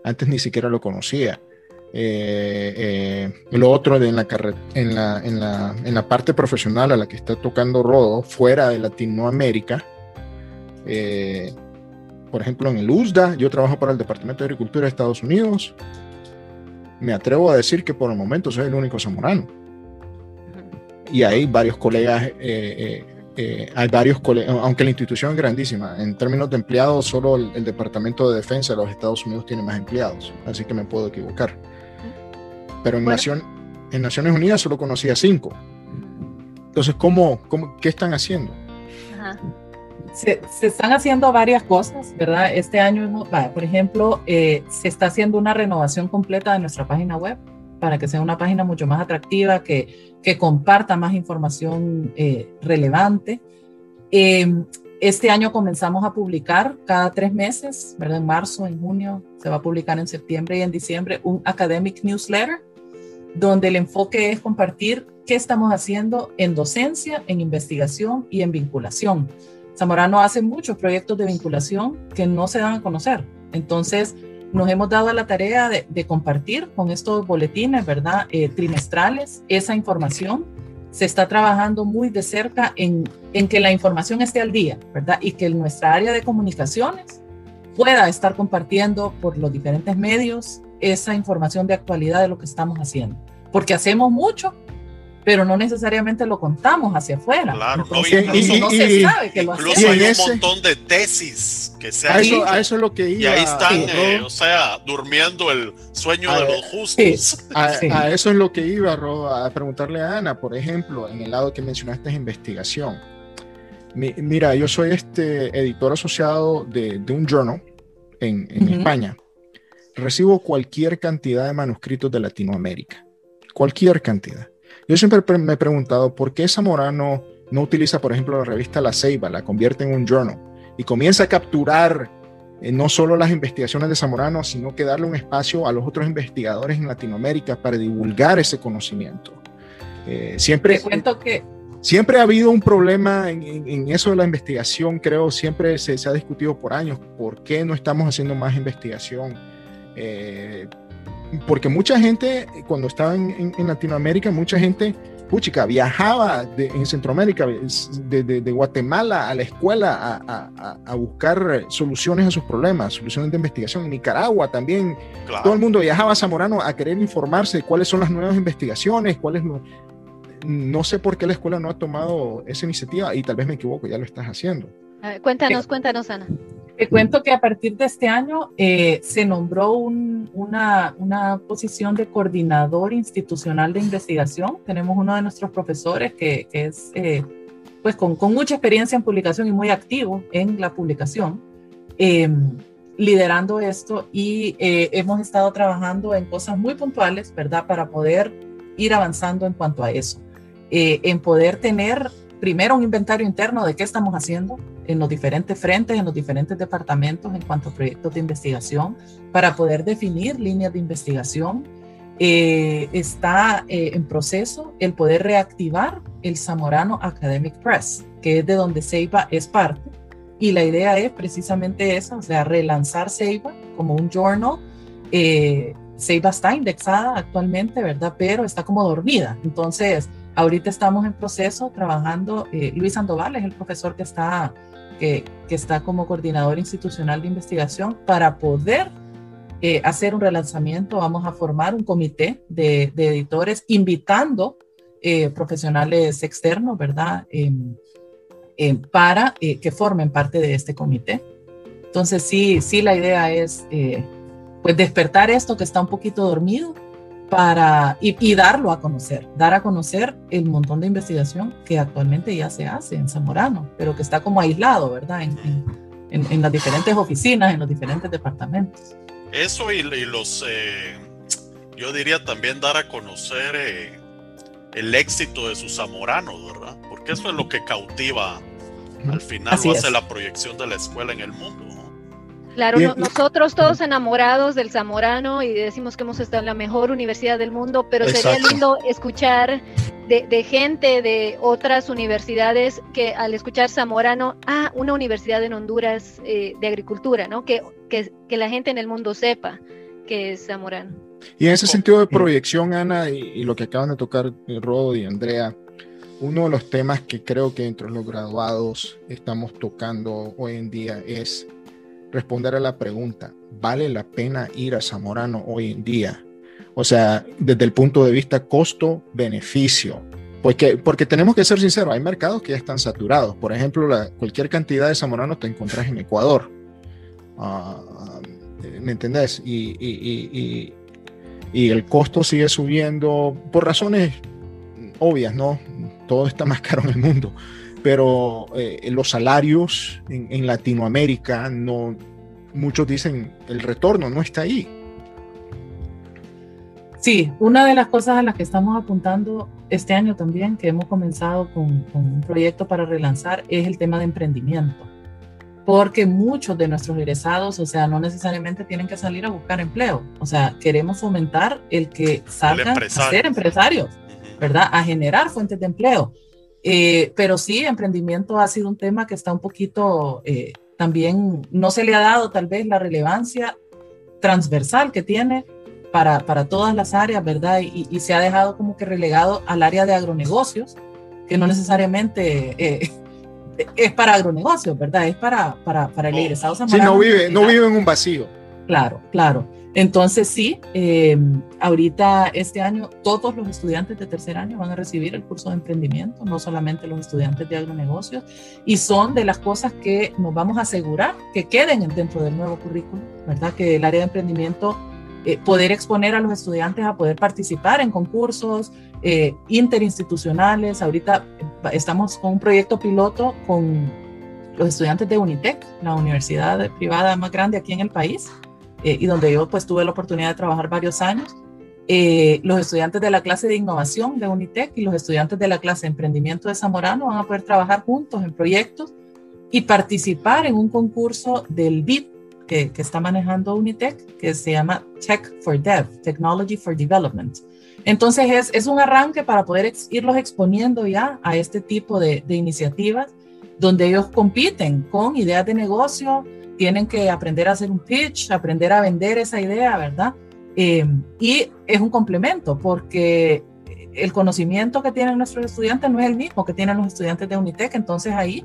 [SPEAKER 3] antes ni siquiera lo conocía. Eh, eh, lo otro de en, la, en, la, en, la, en, la, parte profesional a la que está tocando Rodo, fuera de Latinoamérica, eh, por ejemplo en el USDA, yo trabajo para el Departamento de Agricultura de Estados Unidos, me atrevo a decir que por el momento soy el único zamorano. Y hay varios colegas, hay varios colegas, aunque la institución es grandísima, en términos de empleados, solo el, el Departamento de Defensa de los Estados Unidos tiene más empleados, así que me puedo equivocar pero en, Nación, en Naciones Unidas solo conocía cinco. Entonces, ¿cómo, cómo, ¿qué están haciendo?
[SPEAKER 2] Se, están haciendo varias cosas, ¿verdad? Este año, por ejemplo, eh, se está haciendo una renovación completa de nuestra página web para que sea una página mucho más atractiva, que, que comparta más información eh, relevante. Em, este año comenzamos a publicar cada tres meses. En marzo, en junio, se va a publicar en septiembre y en diciembre un academic newsletter donde el enfoque es compartir qué estamos haciendo en docencia, en investigación y en vinculación. Zamorano hace muchos proyectos de vinculación que no se dan a conocer. Entonces, nos hemos dado la tarea de, compartir con estos boletines, ¿verdad? Eh, trimestrales, esa información. Se está trabajando muy de cerca en, en que la información esté al día, ¿verdad? Y que nuestra área de comunicaciones pueda estar compartiendo por los diferentes medios esa información de actualidad de lo que estamos haciendo. Porque hacemos mucho, pero no necesariamente lo contamos hacia afuera.
[SPEAKER 1] Claro, no, se sabe que lo hacemos. hay un montón de tesis que se
[SPEAKER 3] han eso, a eso es lo que iba.
[SPEAKER 1] Y ahí están, eh, o sea, durmiendo el sueño de los justos.
[SPEAKER 3] a, eso es lo que iba, Ro, a preguntarle a Ana, por ejemplo, en el lado que mencionaste es investigación. mira, yo soy este editor asociado de, de un journal en, en España recibo cualquier cantidad de manuscritos de Latinoamérica, cualquier cantidad. Yo siempre me he preguntado por qué Zamorano no utiliza, por ejemplo, la revista La Ceiba, la convierte en un journal y comienza a capturar eh, no solo las investigaciones de Zamorano, sino que darle un espacio a los otros investigadores en Latinoamérica para divulgar ese conocimiento.
[SPEAKER 2] Eh, siempre, que
[SPEAKER 3] Siempre ha habido un problema en, eso de la investigación, creo, siempre se, se, ha discutido por años, ¿por qué no estamos haciendo más investigación? Eh, porque mucha gente, cuando estaba en, Latinoamérica, mucha gente, puchica, viajaba en Centroamérica, de, Guatemala a la escuela a, buscar soluciones a sus problemas, soluciones de investigación. En Nicaragua también, todo el mundo viajaba a Zamorano a querer informarse de cuáles son las nuevas investigaciones, cuáles no. No sé por qué la escuela no ha tomado esa iniciativa y tal vez me equivoco, ya lo estás haciendo.
[SPEAKER 4] cuéntanos, cuéntanos, Ana.
[SPEAKER 2] Te cuento que a partir de este año eh, se nombró una, una, posición de coordinador institucional de investigación. Tenemos uno de nuestros profesores que, que es eh, pues con, con, mucha experiencia en publicación y muy activo en la publicación, em, liderando esto y eh, hemos estado trabajando en cosas muy puntuales, ¿verdad? Para poder ir avanzando en cuanto a eso, en poder tener primero un inventario interno de qué estamos haciendo en los diferentes frentes, en los diferentes departamentos en cuanto a proyectos de investigación, para poder definir líneas de investigación. Eh, está eh, en proceso el poder reactivar el Zamorano Academic Press, que es de donde Ceiba es parte, y la idea es precisamente esa, o sea, relanzar Ceiba como un journal. Eh, está indexada actualmente, ¿verdad? Pero está como dormida. Entonces, ahorita estamos en proceso trabajando. Eh, Luis Sandoval es el profesor que está, que, que, está como coordinador institucional de investigación para poder eh, hacer un relanzamiento. Vamos a formar un comité de, de editores invitando eh, profesionales externos, ¿verdad? Em, em, para eh, que formen parte de este comité. Entonces, sí, sí, la idea es pues despertar esto que está un poquito dormido para, y, darlo a conocer, dar a conocer el montón de investigación que actualmente ya se hace en Zamorano, pero que está como aislado, ¿verdad? En, en, en las diferentes oficinas, en los diferentes departamentos.
[SPEAKER 1] Eso y, los, eh, yo diría también dar a conocer eh, el éxito de sus zamoranos, ¿verdad? Porque eso es lo que cautiva al final, lo hace la proyección de la escuela en el mundo.
[SPEAKER 4] Claro, nosotros todos enamorados del Zamorano y decimos que hemos estado en la mejor universidad del mundo, pero sería lindo escuchar de, gente de otras universidades que al escuchar Zamorano, ah, una universidad en Honduras eh, de agricultura, ¿no? Que, que, que, la gente en el mundo sepa que es Zamorano.
[SPEAKER 3] Y en ese sentido de proyección, Ana, y, lo que acaban de tocar eh, Rodo y Andrea, uno de los temas que creo que entre los graduados estamos tocando hoy en día es responder a la pregunta, ¿vale la pena ir a Zamorano hoy en día? O sea, desde el punto de vista costo-beneficio. Porque, porque tenemos que ser sinceros, hay mercados que ya están saturados. Por ejemplo, cualquier cantidad de Zamorano te encontrás en Ecuador. Uh, ¿Me entendés? Y, y, y, y, el costo sigue subiendo por razones obvias, ¿no? Todo está más caro en el mundo pero eh, los salarios en, Latinoamérica no, muchos dicen el retorno no está ahí.
[SPEAKER 2] Sí, una de las cosas a las que estamos apuntando este año también, que hemos comenzado con, un proyecto para relanzar, es el tema de emprendimiento. Porque muchos de nuestros egresados, o sea, no necesariamente tienen que salir a buscar empleo. O sea, queremos fomentar el que salgan a ser empresarios, ¿verdad? A generar fuentes de empleo. Eh, pero sí, emprendimiento ha sido un tema que está un poquito, eh, también no se le ha dado tal vez la relevancia transversal que tiene para, para todas las áreas, ¿verdad? Y, se ha dejado como que relegado al área de agronegocios, que no necesariamente eh, *laughs* es para agronegocios, ¿verdad? Es para, para, para el oh. egresado
[SPEAKER 3] Sí, no vive, no vive en un vacío.
[SPEAKER 2] Claro, claro. Entonces sí, em, ahorita este año todos los estudiantes de tercer año van a recibir el curso de emprendimiento, no solamente los estudiantes de agronegocios, y son de las cosas que nos vamos a asegurar que queden dentro del nuevo currículo, ¿verdad? Que el área de emprendimiento, eh, poder exponer a los estudiantes a poder participar en concursos eh, interinstitucionales. Ahorita eh, estamos con un proyecto piloto con los estudiantes de Unitec, la universidad privada más grande aquí en el país eh, y donde yo pues tuve la oportunidad de trabajar varios años. Eh, los estudiantes de la clase de innovación de Unitec y los estudiantes de la clase de emprendimiento de Zamorano van a poder trabajar juntos en proyectos y participar en un concurso del BID que, está manejando Unitec, que se llama Tech for Dev, Technology for Development. Entonces es, es un arranque para poder irlos exponiendo ya a este tipo de, de iniciativas donde ellos compiten con ideas de negocio, tienen que aprender a hacer un pitch, aprender a vender esa idea, ¿verdad? Eh, y es un complemento porque el conocimiento que tienen nuestros estudiantes no es el mismo que tienen los estudiantes de Unitec, entonces ahí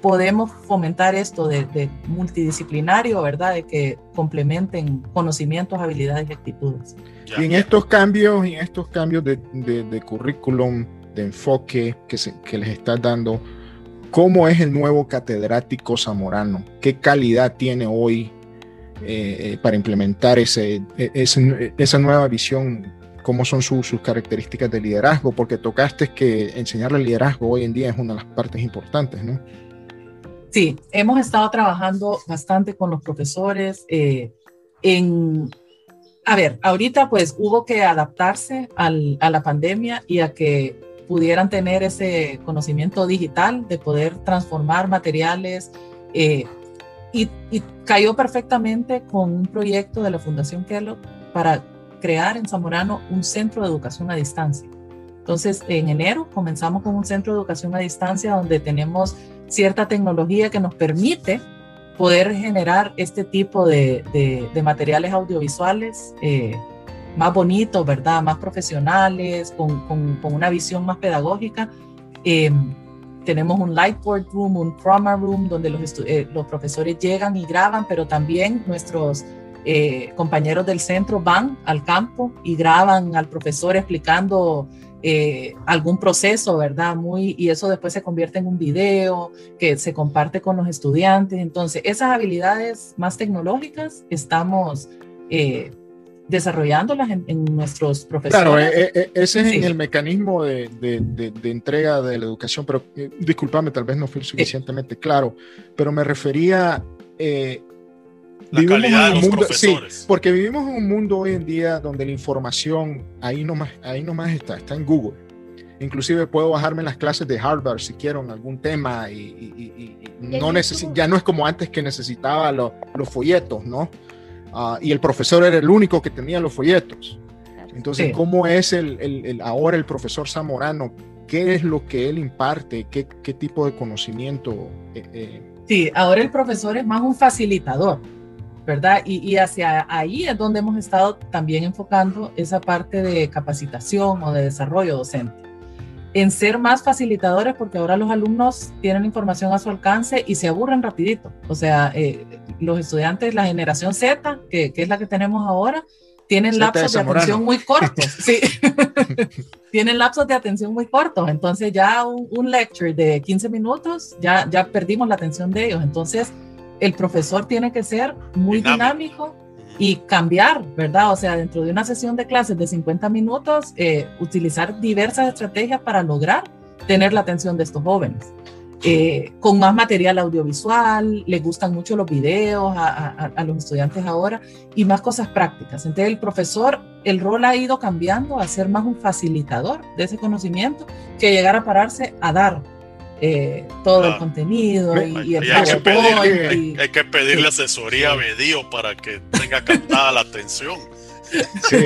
[SPEAKER 2] podemos fomentar esto de, multidisciplinario, ¿verdad? De que complementen conocimientos, habilidades y actitudes.
[SPEAKER 3] Y en estos cambios, en estos cambios de, de currículum, de enfoque que, se, que les está dando, ¿Cómo es el nuevo catedrático zamorano? ¿Qué calidad tiene hoy eh, eh, para implementar ese, e, esa nueva visión? ¿Cómo son sus características de liderazgo? Porque tocaste que enseñarle liderazgo hoy en día es una de las partes importantes, ¿no?
[SPEAKER 2] Sí, hemos estado trabajando bastante con los profesores eh, en a ver, ahorita pues hubo que adaptarse al, a la pandemia y a que pudieran tener ese conocimiento digital de poder transformar materiales. Eh, y, cayó perfectamente con un proyecto de la Fundación Kellogg para crear en Zamorano un centro de educación a distancia. Entonces, en enero comenzamos con un centro de educación a distancia donde tenemos cierta tecnología que nos permite poder generar este tipo de, materiales audiovisuales eh, más bonitos, ¿verdad? Más profesionales, con, con, con una visión más pedagógica. Eh, tenemos un Lightboard Room, un Trauma Room, donde los, eh, los profesores llegan y graban, pero también nuestros eh, compañeros del centro van al campo y graban al profesor explicando eh, algún proceso, ¿verdad? Muy, y eso después se convierte en un video que se comparte con los estudiantes. Entonces, esas habilidades más tecnológicas estamos eh, desarrollándolas en, nuestros profesores.
[SPEAKER 3] Claro, ese es en el mecanismo de, de, entrega de la educación, pero discúlpame, tal vez no fui suficientemente claro, pero me refería
[SPEAKER 1] la calidad de los
[SPEAKER 3] mundo,
[SPEAKER 1] profesores.
[SPEAKER 3] Sí, porque vivimos en un mundo hoy en día donde la información ahí nomás, ahí nomás está, está en Google. Inclusive puedo bajarme las clases de Harvard si quiero en algún tema y, no ya no es como antes que necesitaba los folletos, ¿no? Ah, y el profesor era el único que tenía los folletos. Entonces, ¿cómo es el, el, ahora el profesor Zamorano? ¿Qué es lo que él imparte? ¿Qué, qué tipo de conocimiento?
[SPEAKER 2] Eh, eh? Sí, ahora el profesor es más un facilitador. ¿verdad? Y, hacia ahí es donde hemos estado también enfocando esa parte de capacitación o de desarrollo docente. En ser más facilitadores, porque ahora los alumnos tienen información a su alcance y se aburren rapidito. O sea, eh, los estudiantes, la generación Z, que, es la que tenemos ahora, tienen lapsos de, atención muy cortos. *laughs* sí, *laughs* tienen lapsos de atención muy cortos. Entonces ya un, un, lecture de 15 minutos, ya, ya perdimos la atención de ellos. Entonces, el profesor tiene que ser muy dinámico, y cambiar, ¿verdad? O sea, dentro de una sesión de clases de 50 minutos, eh, utilizar diversas estrategias para lograr tener la atención de estos jóvenes. Eh, con más material audiovisual, les gustan mucho los videos a, a, los estudiantes ahora y más cosas prácticas. Entonces el profesor, el rol ha ido cambiando a ser más un facilitador de ese conocimiento que llegar a pararse a dar eh, todo el contenido y, el
[SPEAKER 1] hay, que pedirle, hay, que pedirle asesoría a Bedío para que tenga captada la atención.
[SPEAKER 3] Sí,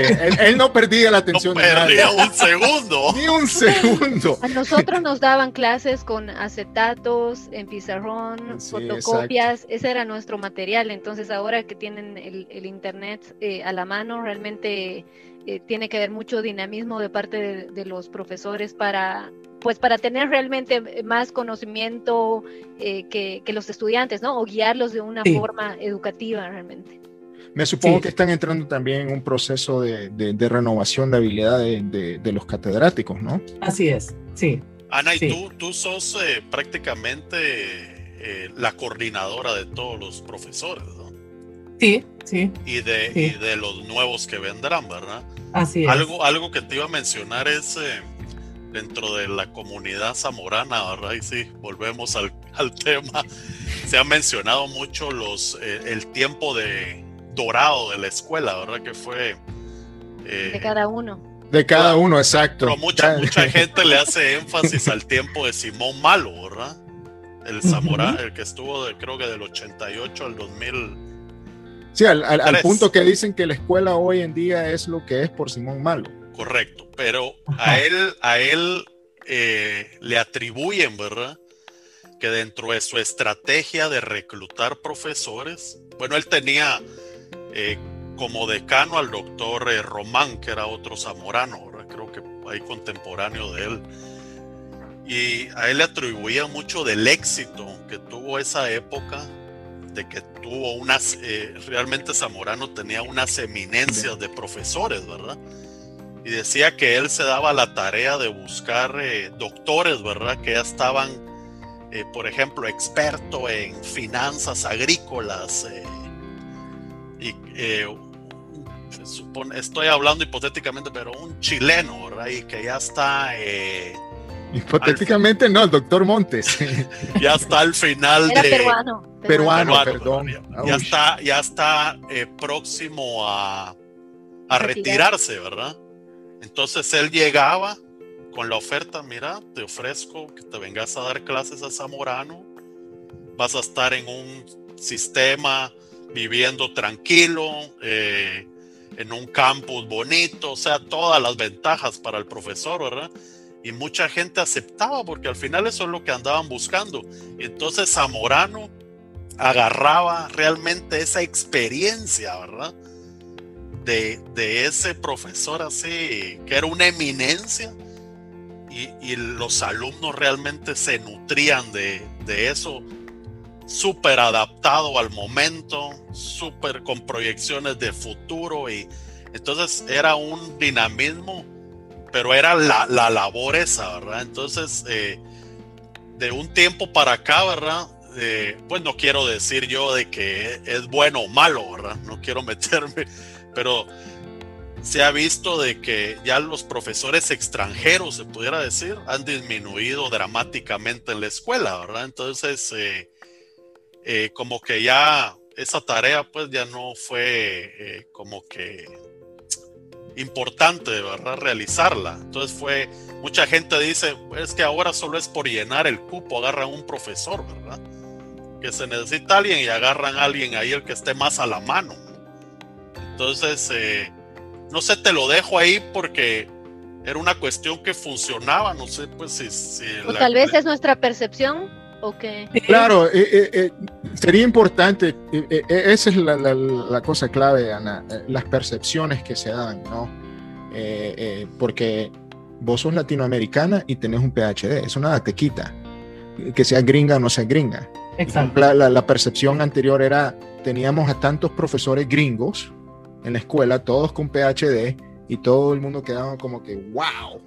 [SPEAKER 3] él, no perdía la atención.
[SPEAKER 1] No perdía un segundo.
[SPEAKER 3] Ni un segundo.
[SPEAKER 4] A nosotros nos daban clases con acetatos, en pizarrón, fotocopias. Ese era nuestro material. Entonces, ahora que tienen el, internet eh, a la mano, realmente eh, tiene que haber mucho dinamismo de parte de los profesores para pues para tener realmente más conocimiento eh, que, los estudiantes, ¿no? O guiarlos de una forma educativa realmente.
[SPEAKER 3] Me supongo que están entrando también en un proceso de, renovación de habilidades de, los catedráticos, ¿no?
[SPEAKER 2] Así es, sí.
[SPEAKER 1] Ana, y tú, tú sos eh, prácticamente eh, la coordinadora de todos los profesores, ¿no?
[SPEAKER 2] Sí, sí.
[SPEAKER 1] Y de, Y de los nuevos que vendrán, ¿verdad?
[SPEAKER 2] Así es.
[SPEAKER 1] Algo, algo que te iba a mencionar es dentro de la comunidad zamorana, ¿verdad? Y sí, volvemos al, tema. Se ha mencionado mucho los, eh, el tiempo de dorado de la escuela, ¿verdad? Que fue...
[SPEAKER 4] Eh, de cada uno.
[SPEAKER 3] De cada uno, exacto.
[SPEAKER 1] Pero mucha, mucha *laughs* gente le hace énfasis al tiempo de Simón Malo, ¿verdad? El Zamorano, el que estuvo de, creo que del 88 al 2000.
[SPEAKER 3] Sí, al, al punto que dicen que la escuela hoy en día es lo que es por Simón Malo.
[SPEAKER 1] Correcto pero a él, a él eh, le atribuyen, ¿verdad? Que dentro de su estrategia de reclutar profesores, bueno, él tenía eh, como decano al doctor eh, Román, que era otro zamorano, ¿verdad? creo que hay contemporáneo de él. Y a él le atribuía mucho del éxito que tuvo esa época, de que tuvo unas, realmente Zamorano tenía unas eminencias de profesores, ¿verdad? Y decía que él se daba la tarea de buscar eh, doctores, ¿verdad? Que ya estaban, eh, por ejemplo, experto en finanzas agrícolas. Eh, y supone, estoy hablando hipotéticamente, pero un chileno, ¿verdad? Y que ya está...
[SPEAKER 3] Hipotéticamente no, el doctor Montes. *laughs*
[SPEAKER 1] ya está al final de...
[SPEAKER 4] Peruano.
[SPEAKER 3] Peruano, perdón.
[SPEAKER 1] Ya, está, ya está próximo a, a retirarse, ¿verdad? Entonces él llegaba con la oferta, mira, te ofrezco que te vengas a dar clases a Zamorano, vas a estar en un sistema viviendo tranquilo, eh, en un campus bonito, o sea, todas las ventajas para el profesor, ¿verdad? y mucha gente aceptaba porque al final eso es lo que andaban buscando. Entonces Zamorano agarraba realmente esa experiencia, ¿verdad? De, ese profesor así, que era una eminencia, y, y los alumnos realmente se nutrían de, de eso, súper adaptado al momento, súper con proyecciones de futuro, y entonces era un dinamismo pero era la, la labor esa, ¿verdad? Entonces, eh, de un tiempo para acá, ¿verdad? Eh, pues no quiero decir yo de que es bueno o malo, ¿verdad? No quiero *laughs* meterme, pero se ha visto de que ya los profesores extranjeros, se pudiera decir, han disminuido dramáticamente en la escuela, ¿verdad? Entonces, eh, como que ya esa tarea pues ya no fue como que importante, ¿verdad? Realizarla. Entonces fue, mucha gente dice, es que ahora solo es por llenar el cupo, agarran un profesor, ¿verdad? Que se necesita alguien y agarran a alguien ahí el que esté más a la mano. Entonces, eh, no sé, te lo dejo ahí porque era una cuestión que funcionaba, no sé, pues si...
[SPEAKER 4] o tal vez es nuestra percepción
[SPEAKER 3] Claro, eh, eh, eh, sería importante, esa es la, cosa clave, Ana, las percepciones que se dan, ¿no? porque vos sos latinoamericana y tenés un PhD, eso nada te quita, que sea gringa o no sea gringa. Exacto. La, la percepción anterior era, teníamos a tantos profesores gringos en la escuela, todos con PhD, y todo el mundo quedaba como que, wow,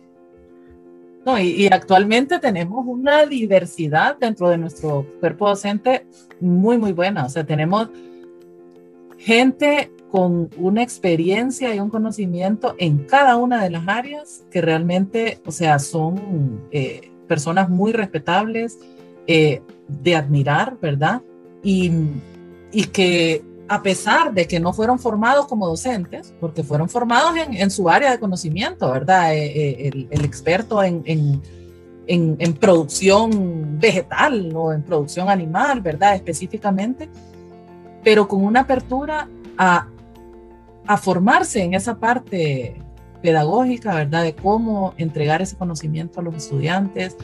[SPEAKER 2] no, y, actualmente tenemos una diversidad dentro de nuestro cuerpo docente muy, muy buena. O sea, tenemos gente con una experiencia y un conocimiento en cada una de las áreas que realmente, o sea, son eh, personas muy respetables, eh, de admirar, ¿verdad? Y, y que a pesar de que no fueron formados como docentes, porque fueron formados en, su área de conocimiento, ¿verdad? Eh, eh, el, experto en, en, producción vegetal o en producción animal, ¿verdad? Específicamente, pero con una apertura a, a formarse en esa parte pedagógica, ¿verdad? De cómo entregar ese conocimiento a los estudiantes,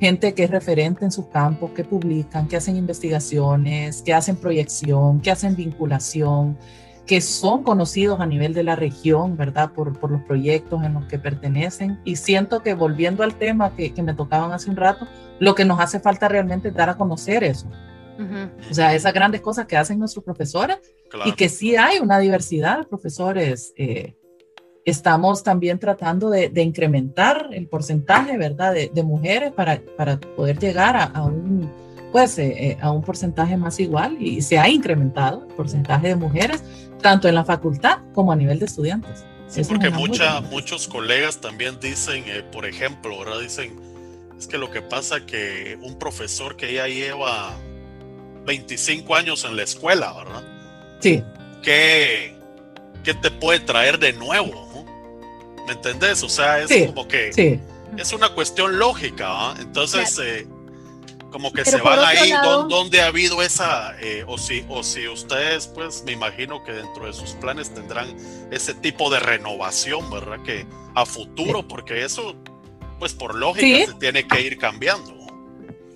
[SPEAKER 2] gente que es referente en sus campos, que publican, que hacen investigaciones, que hacen proyección, que hacen vinculación, que son conocidos a nivel de la región, ¿verdad? Por, por los proyectos en los que pertenecen. Y siento que volviendo al tema que, que, me tocaban hace un rato, lo que nos hace falta realmente es dar a conocer eso. O sea, esas grandes cosas que hacen nuestros profesores y que sí hay una diversidad de profesores eh, estamos también tratando de, incrementar el porcentaje, ¿verdad?, de, mujeres para, para, poder llegar a, un, pues, eh, eh, a un porcentaje más igual y se ha incrementado el porcentaje de mujeres, tanto en la facultad como a nivel de estudiantes.
[SPEAKER 1] Sí, porque mucha, muchos colegas también dicen, eh, por ejemplo, ¿verdad? Dicen, es que lo que pasa que un profesor que ya lleva 25 años en la escuela, ¿verdad?
[SPEAKER 2] Sí.
[SPEAKER 1] ¿Qué, qué te puede traer de nuevo? ¿Me entendés? O sea, es como que es una cuestión lógica, ¿ah? Entonces, eh, como que se van ahí donde ha habido esa, eh, o, si, o si ustedes, pues me imagino que dentro de sus planes tendrán ese tipo de renovación, ¿verdad? Que a futuro, porque eso, pues por lógica, se tiene que ir cambiando.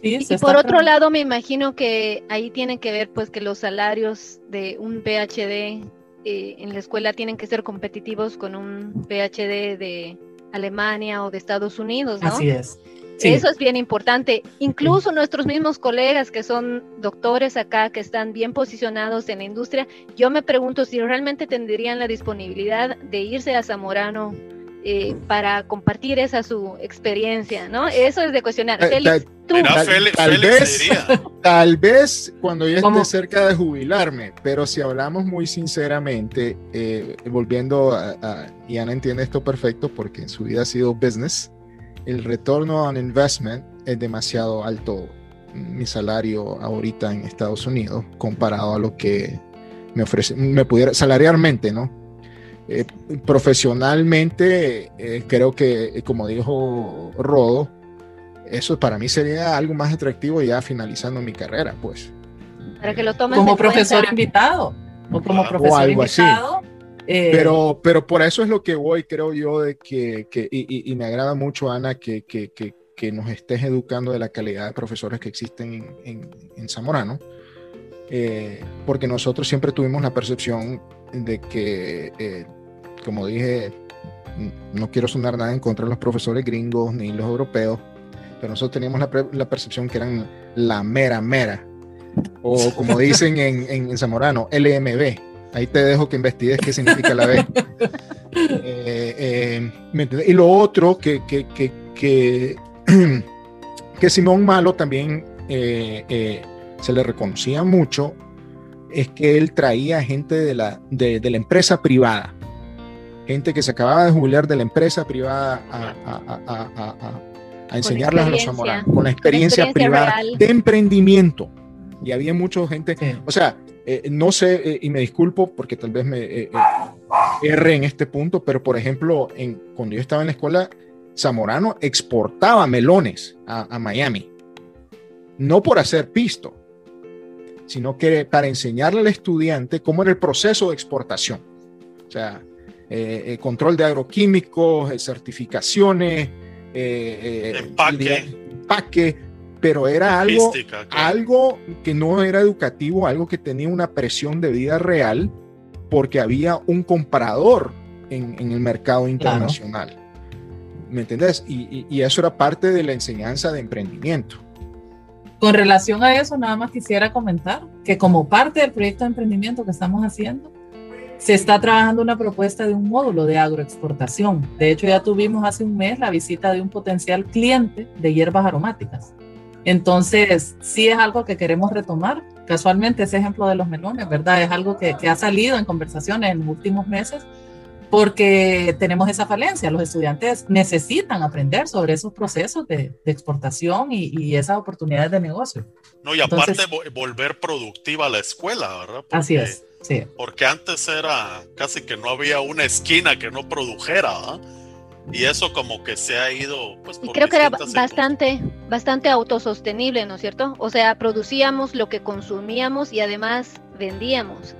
[SPEAKER 4] y por otro lado, me imagino que ahí tiene que ver pues que los salarios de un PhD eh, en la escuela tienen que ser competitivos con un PhD de Alemania o de Estados Unidos, ¿no?
[SPEAKER 2] Así es.
[SPEAKER 4] Eso es bien importante. Incluso nuestros mismos colegas que son doctores acá, que están bien posicionados en la industria, yo me pregunto si realmente tendrían la disponibilidad de irse a Zamorano eh, para compartir esa su experiencia, ¿no? Eso es de cuestionar.
[SPEAKER 3] Eh, tal, vez, tal vez cuando yo esté cerca de jubilarme, pero si hablamos muy sinceramente, eh, volviendo a, y Ana entiende esto perfecto porque en su vida ha sido business, el retorno on investment es demasiado alto mi salario ahorita en Estados Unidos comparado a lo que me ofrece, me pudiera salarialmente, ¿no? Eh, profesionalmente, eh, creo que, eh, como dijo Rodo, eso para mí sería algo más atractivo ya finalizando mi carrera, pues.
[SPEAKER 4] Para que lo
[SPEAKER 2] Como profesor invitado. O como profesor invitado
[SPEAKER 3] Eh, pero, pero por eso es lo que voy, creo yo, de que, que y, y, me agrada mucho, Ana, que, que, que, nos estés educando de la calidad de profesores que existen en, en, en Zamorano, eh, porque nosotros siempre tuvimos la percepción de que, eh, como dije, no quiero sonar nada en contra de los profesores gringos ni los europeos, pero nosotros teníamos la, la percepción que eran la mera, mera, o *laughs* como dicen en, en Zamorano, LMB. Ahí te dejo que investigues qué significa la B. *laughs* Eh, eh, y lo otro que, que, que, que, *clears throat* que Simón Malo también eh, se le reconocía mucho es que él traía gente de la, de, de la empresa privada, gente que se acababa de jubilar de la empresa privada a, a, a, a enseñarles a los zamoranos, con la experiencia, experiencia privada real. de emprendimiento y había mucha gente, sí. o sea, eh, no sé, eh, y me disculpo porque tal vez me eh, erre en este punto, pero por ejemplo, en, cuando yo estaba en la escuela, Zamorano exportaba melones a, a Miami, no por hacer pisto, sino que para enseñarle al estudiante cómo era el proceso de exportación. O sea, eh, control de agroquímicos, certificaciones, eh,
[SPEAKER 1] empaque.
[SPEAKER 3] empaque, pero era algo, claro. algo que no era educativo, algo que tenía una presión de vida real, porque había un comprador en, en el mercado internacional. Claro. ¿Me entendés? Y, y, y, eso era parte de la enseñanza de emprendimiento.
[SPEAKER 2] Con relación a eso, nada más quisiera comentar que como parte del proyecto de emprendimiento que estamos haciendo, se está trabajando una propuesta de un módulo de agroexportación. De hecho, ya tuvimos hace un mes la visita de un potencial cliente de hierbas aromáticas entonces, sí es algo que queremos retomar. Casualmente, ese ejemplo de los melones, ¿verdad? Es algo que, que, ha salido en conversaciones en los últimos meses porque tenemos esa falencia. Los estudiantes necesitan aprender sobre esos procesos de, de exportación y, y, esas oportunidades de negocio.
[SPEAKER 1] No, y aparte Entonces, volver productiva la escuela, ¿verdad?
[SPEAKER 2] Porque, así es. Sí.
[SPEAKER 1] Porque antes era casi que no había una esquina que no produjera, ¿verdad? y eso como que se ha ido pues
[SPEAKER 4] por creo que era bastante bastante autosostenible no es cierto o sea producíamos lo que consumíamos y además vendíamos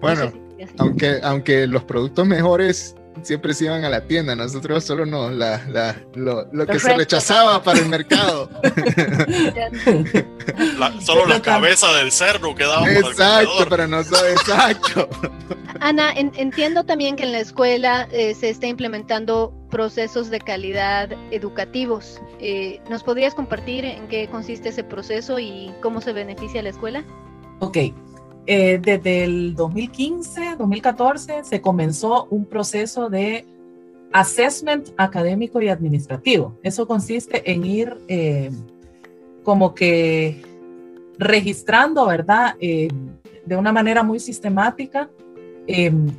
[SPEAKER 3] bueno no sé si aunque aunque los productos mejores siempre se iban a la tienda, nosotros solo no, la, la, lo, lo que se rechazaba para el mercado. *laughs*
[SPEAKER 1] La, solo la cabeza del cerdo quedaba
[SPEAKER 3] Exacto, para nosotros, exacto.
[SPEAKER 4] Ana, en, entiendo también que en la escuela eh, se está implementando procesos de calidad educativos. Eh, ¿Nos podrías compartir en qué consiste ese proceso y cómo se beneficia a la escuela?
[SPEAKER 2] Ok, eh, desde el 2015, 2014, se comenzó un proceso de assessment académico y administrativo. Eso consiste en ir eh, como que registrando, ¿verdad? Eh, de una manera muy sistemática, em,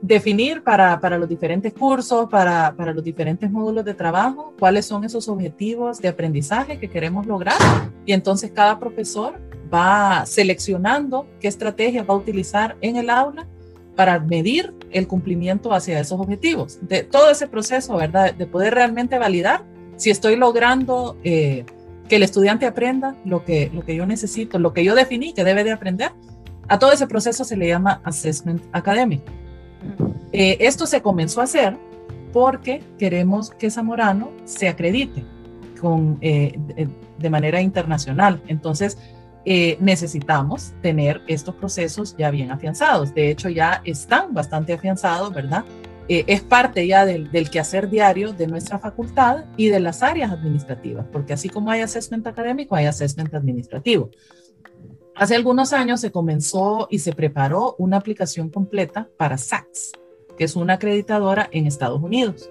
[SPEAKER 2] definir para, para, los diferentes cursos, para, para los diferentes módulos de trabajo, cuáles son esos objetivos de aprendizaje que queremos lograr. Y entonces cada profesor va seleccionando qué estrategia va a utilizar en el aula para medir el cumplimiento hacia esos objetivos. De todo ese proceso, ¿verdad? De poder realmente validar si estoy logrando eh, que el estudiante aprenda lo que, lo que yo necesito, lo que yo definí que debe de aprender. A todo ese proceso se le llama assessment académico. Eh, esto se comenzó a hacer porque queremos que Zamorano se acredite con, eh, de, manera internacional. Entonces, eh, necesitamos tener estos procesos ya bien afianzados. De hecho, ya están bastante afianzados, ¿verdad? Eh, es parte ya del, del, quehacer diario de nuestra facultad y de las áreas administrativas, porque así como hay assessment académico, hay assessment administrativo. Hace algunos años se comenzó y se preparó una aplicación completa para SACS, que es una acreditadora en Estados Unidos.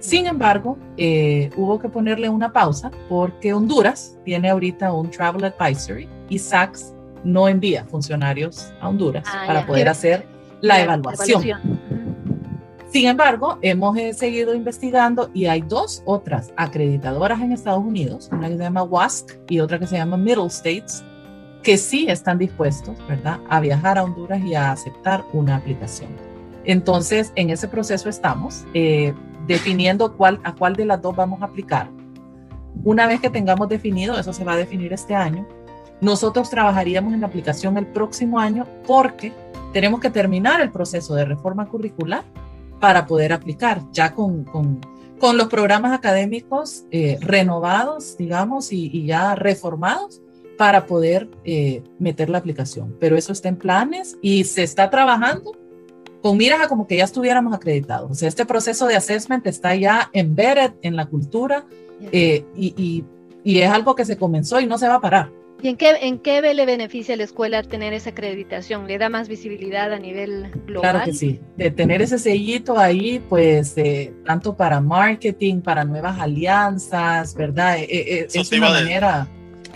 [SPEAKER 2] Sin embargo, eh, hubo que ponerle una pausa porque Honduras tiene ahorita un Travel Advisory y SACS no envía funcionarios a Honduras ah, para ya. poder hacer la, la evaluación. evaluación. Sin embargo, hemos eh, seguido investigando y hay dos otras acreditadoras en Estados Unidos, una que se llama WASC y otra que se llama Middle States, que sí están dispuestos, ¿verdad?, a viajar a Honduras y a aceptar una aplicación. Entonces, en ese proceso estamos. Eh, definiendo a cuál de las dos vamos a aplicar. Una vez que tengamos definido, eso se va a definir este año, nosotros trabajaríamos en la aplicación el próximo año porque tenemos que terminar el proceso de reforma curricular para poder aplicar ya con, con, con los programas académicos eh, renovados, digamos, y, y, ya reformados para poder eh, meter la aplicación. Pero eso está en planes y se está trabajando con miras a como que ya estuviéramos acreditados. O sea, este proceso de assessment está ya embedded en la cultura eh, y, y, y es algo que se comenzó y no se va a parar.
[SPEAKER 4] ¿Y en qué, en qué le beneficia a la escuela tener esa acreditación? ¿Le da más visibilidad a nivel global?
[SPEAKER 2] Claro que sí. De tener ese sellito ahí, pues, eh, tanto para marketing, para nuevas alianzas, ¿verdad? Eh, eh, es una manera,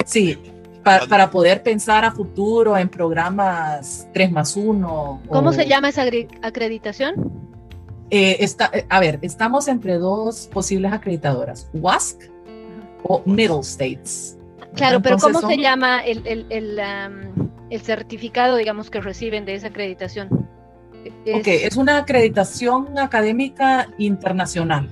[SPEAKER 2] sí, para, para, poder pensar a futuro en programas 3 más 1.
[SPEAKER 4] ¿Cómo o, se llama esa acreditación?
[SPEAKER 2] está, a ver, estamos entre dos posibles acreditadoras, WASC o Middle States.
[SPEAKER 4] Claro, pero ¿cómo son... se llama el, el, el, um, el, certificado, digamos, que reciben de esa acreditación?
[SPEAKER 2] Es... Ok, es una acreditación académica internacional.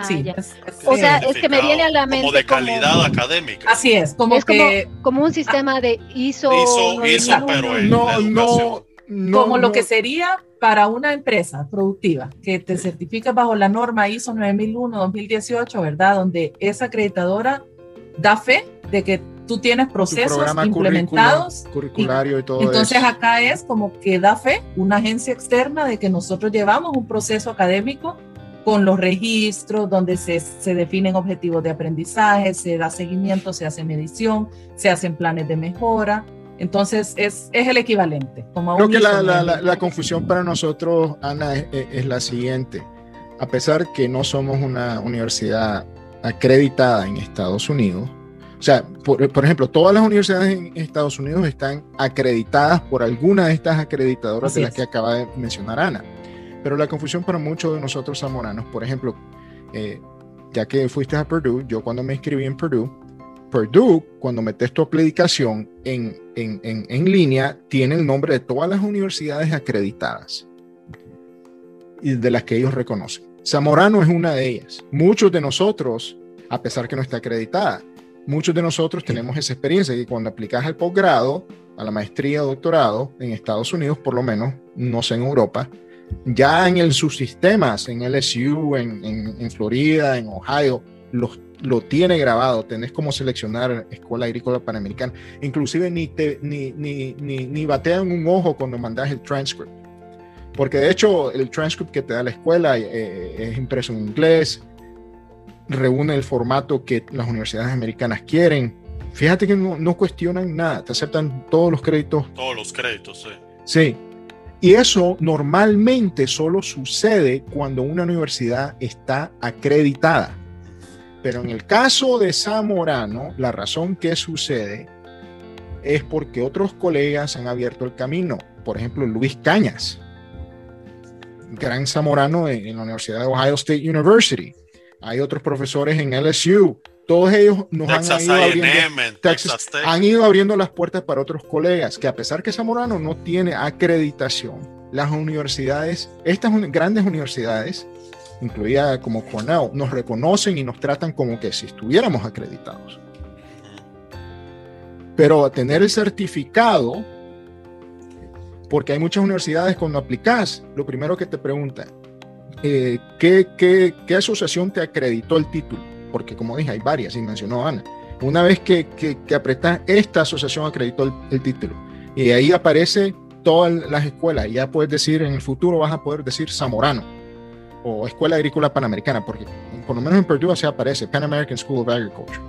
[SPEAKER 4] Ah, sí, es, es, o sea, es que me viene a la mente
[SPEAKER 1] como de calidad como, académica.
[SPEAKER 2] Así es, como
[SPEAKER 4] es
[SPEAKER 2] que
[SPEAKER 4] como, como, un sistema de ISO.
[SPEAKER 1] ISO, ISO pero en
[SPEAKER 3] no, no, no,
[SPEAKER 2] como lo que sería para una empresa productiva que te certifica bajo la norma ISO 9001-2018, ¿verdad? Donde esa acreditadora da fe de que tú tienes procesos implementados.
[SPEAKER 3] Curriculario y, y todo
[SPEAKER 2] Entonces
[SPEAKER 3] eso.
[SPEAKER 2] acá es como que da fe una agencia externa de que nosotros llevamos un proceso académico con los registros, donde se, se, definen objetivos de aprendizaje, se da seguimiento, se hace medición, se hacen planes de mejora. Entonces es, es el equivalente. Como
[SPEAKER 3] Creo que la, la, la, la, confusión para nosotros, Ana, es, es la siguiente. A pesar que no somos una universidad acreditada en Estados Unidos, o sea, por, por, ejemplo, todas las universidades en Estados Unidos están acreditadas por alguna de estas acreditadoras Así de las es. que acaba de mencionar Ana. Pero la confusión para muchos de nosotros zamoranos, por ejemplo, eh, ya que fuiste a Purdue, yo cuando me inscribí en Purdue, Purdue, cuando metes tu aplicación en, en, en, en línea, tiene el nombre de todas las universidades acreditadas y de las que ellos reconocen. Zamorano es una de ellas. Muchos de nosotros, a pesar que no está acreditada, muchos de nosotros tenemos esa experiencia que cuando aplicas al posgrado, a la maestría o doctorado en Estados Unidos, por lo menos, no sé en Europa, ya en el subsistemas, en LSU, en, en, en Florida, en Ohio, los, lo tiene grabado, tenés como seleccionar Escuela Agrícola Panamericana, inclusive ni, te, ni, ni, ni, ni batean un ojo cuando mandas el transcript, porque de hecho el transcript que te da la escuela eh, es impreso en inglés, reúne el formato que las universidades americanas quieren. Fíjate que no, no, cuestionan nada, te aceptan todos los créditos.
[SPEAKER 1] Todos los créditos, sí.
[SPEAKER 3] Sí. Y eso normalmente solo sucede cuando una universidad está acreditada. Pero en el caso de Zamorano, la razón que sucede es porque otros colegas han abierto el camino. Por ejemplo, Luis Cañas, gran zamorano en la Universidad de Ohio State University hay otros profesores en LSU. Todos ellos nos Texas han ido, abriendo, Texas, Texas han ido abriendo las puertas para otros colegas que a pesar que Zamorano no tiene acreditación, las universidades, estas grandes universidades, incluida como Cornell, nos reconocen y nos tratan como que si estuviéramos acreditados. Pero tener el certificado, porque hay muchas universidades cuando aplicas, lo primero que te preguntan, eh, ¿qué, qué, qué, asociación te acreditó el título? Porque como dije, hay varias, y mencionó Ana. Una vez que, que, que apretas, esta asociación acreditó el, el, título. Y ahí aparece todas las escuelas. Ya puedes decir, en el futuro vas a poder decir Zamorano o Escuela Agrícola Panamericana, porque por lo menos en Purdue se aparece Pan American School of Agriculture.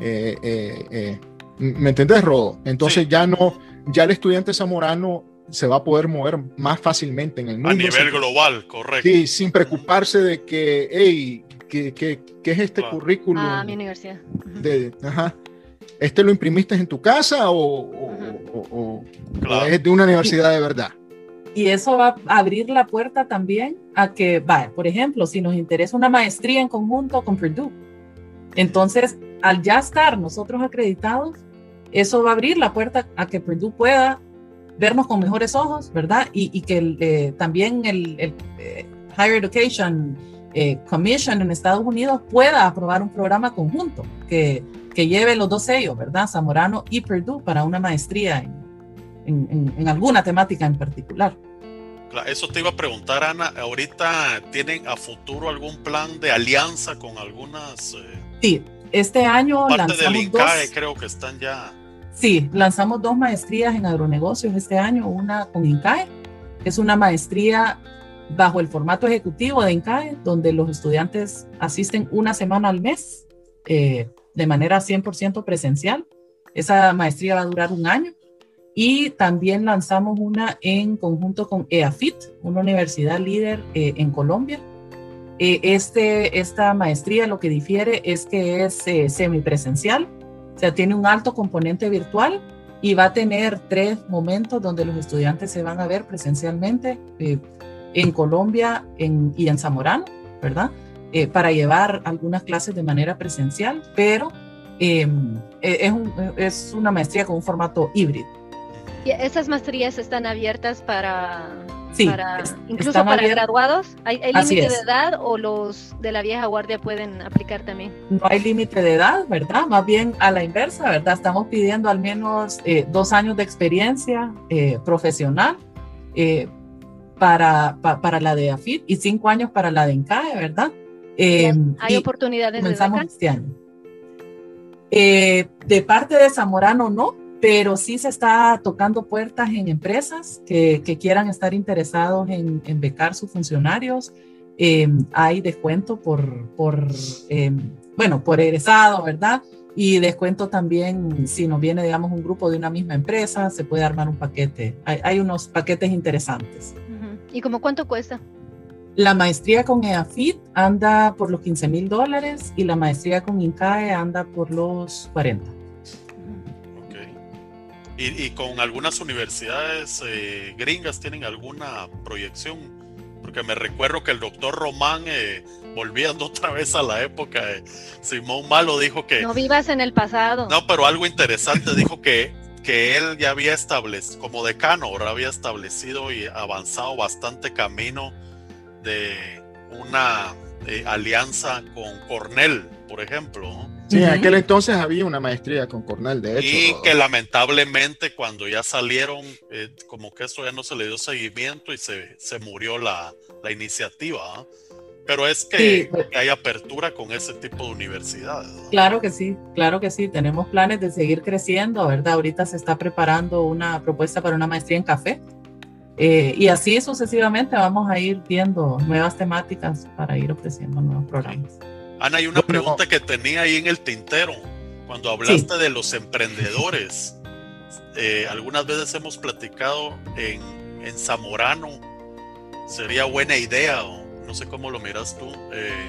[SPEAKER 3] Eh, eh, eh, ¿Me entendés, Rodo? Entonces sí. ya no, ya el estudiante zamorano se va a poder mover más fácilmente en el mundo.
[SPEAKER 1] A nivel sin,
[SPEAKER 3] global,
[SPEAKER 1] correcto.
[SPEAKER 3] Sí, sin preocuparse de que, hey, ¿qué, qué, qué es este claro. currículum?
[SPEAKER 4] Ah, mi universidad.
[SPEAKER 3] De, ajá. ¿Este lo imprimiste en tu casa o, o, o, claro. o, es de una universidad de verdad?
[SPEAKER 2] Y eso va a abrir la puerta también a que, vaya, por ejemplo, si nos interesa una maestría en conjunto con Purdue, entonces al ya estar nosotros acreditados, eso va a abrir la puerta a que Purdue pueda vernos con mejores ojos, ¿verdad? Y, y que el, eh, también el, el eh, Higher Education eh, Commission en Estados Unidos pueda aprobar un programa conjunto que, que lleve los dos sellos, ¿verdad? Zamorano y Purdue para una maestría en, en, en, alguna temática en particular.
[SPEAKER 1] Eso te iba a preguntar, Ana. ¿Ahorita tienen a futuro algún plan de alianza con algunas?
[SPEAKER 2] Eh, sí, este año
[SPEAKER 1] lanzamos del INCAE, dos, creo que están ya.
[SPEAKER 2] Sí, lanzamos dos maestrías en agronegocios este año, una con INCAE, que es una maestría bajo el formato ejecutivo de INCAE, donde los estudiantes asisten una semana al mes eh, de manera 100% presencial. Esa maestría va a durar un año. Y también lanzamos una en conjunto con EAFIT, una universidad líder eh, en Colombia. Eh, este, esta maestría lo que difiere es que es semipresencial, o sea, tiene un alto componente virtual y va a tener tres momentos donde los estudiantes se van a ver presencialmente en Colombia y en Zamorano, ¿verdad? Eh, para llevar algunas clases de manera presencial, pero em, e, es, es, una maestría con un formato híbrido.
[SPEAKER 4] ¿Y esas maestrías están abiertas para, sí, incluso para graduados? ¿Hay, límite de edad o los de la vieja guardia pueden aplicar también?
[SPEAKER 2] No hay límite de edad, ¿verdad? Más bien a la inversa, ¿verdad? Estamos pidiendo al menos eh, dos años de experiencia eh, profesional para, para la de AFIT y cinco años para la de INCAE, ¿verdad?
[SPEAKER 4] Eh, ¿Hay oportunidades
[SPEAKER 2] comenzamos este año. Eh, de parte de Zamorano no, pero sí se está tocando puertas en empresas que, que quieran estar interesados en, en becar sus funcionarios. Eh, hay descuento por, por bueno, por egresado, ¿verdad? Y descuento también si nos viene, digamos, un grupo de una misma empresa, se puede armar un paquete. Hay, hay unos paquetes interesantes.
[SPEAKER 4] ¿Y como cuánto cuesta?
[SPEAKER 2] La maestría con EAFIT anda por los 15 mil dólares y la maestría con INCAE anda por los 40.
[SPEAKER 1] Ok. ¿Y, con algunas universidades eh, gringas tienen alguna proyección? Porque me recuerdo que el doctor Román, eh, volviendo *laughs* otra vez a la época, de Simón Malo dijo que...
[SPEAKER 4] No vivas en el pasado.
[SPEAKER 1] No, pero algo interesante dijo que que él ya había establecido, como decano, ahora había establecido y avanzado bastante camino de una eh, alianza con Cornell, por ejemplo.
[SPEAKER 3] Sí, en aquel entonces había una maestría con Cornell, de hecho.
[SPEAKER 1] Y que lamentablemente cuando ya salieron, eh, como que eso ya no se le dio seguimiento y se, se murió la, la iniciativa. Pero es que, pues. hay apertura con ese tipo de universidades.
[SPEAKER 2] Claro que sí, claro que sí. Tenemos planes de seguir creciendo, ¿verdad? Ahorita se está preparando una propuesta para una maestría en café. Eh, y así sucesivamente vamos a ir viendo nuevas temáticas para ir ofreciendo nuevos programas.
[SPEAKER 1] Ana, hay una pregunta que tenía ahí en el tintero. Cuando hablaste de los emprendedores, eh, algunas veces hemos platicado en, en Zamorano, sería buena idea o no sé cómo lo miras tú, eh,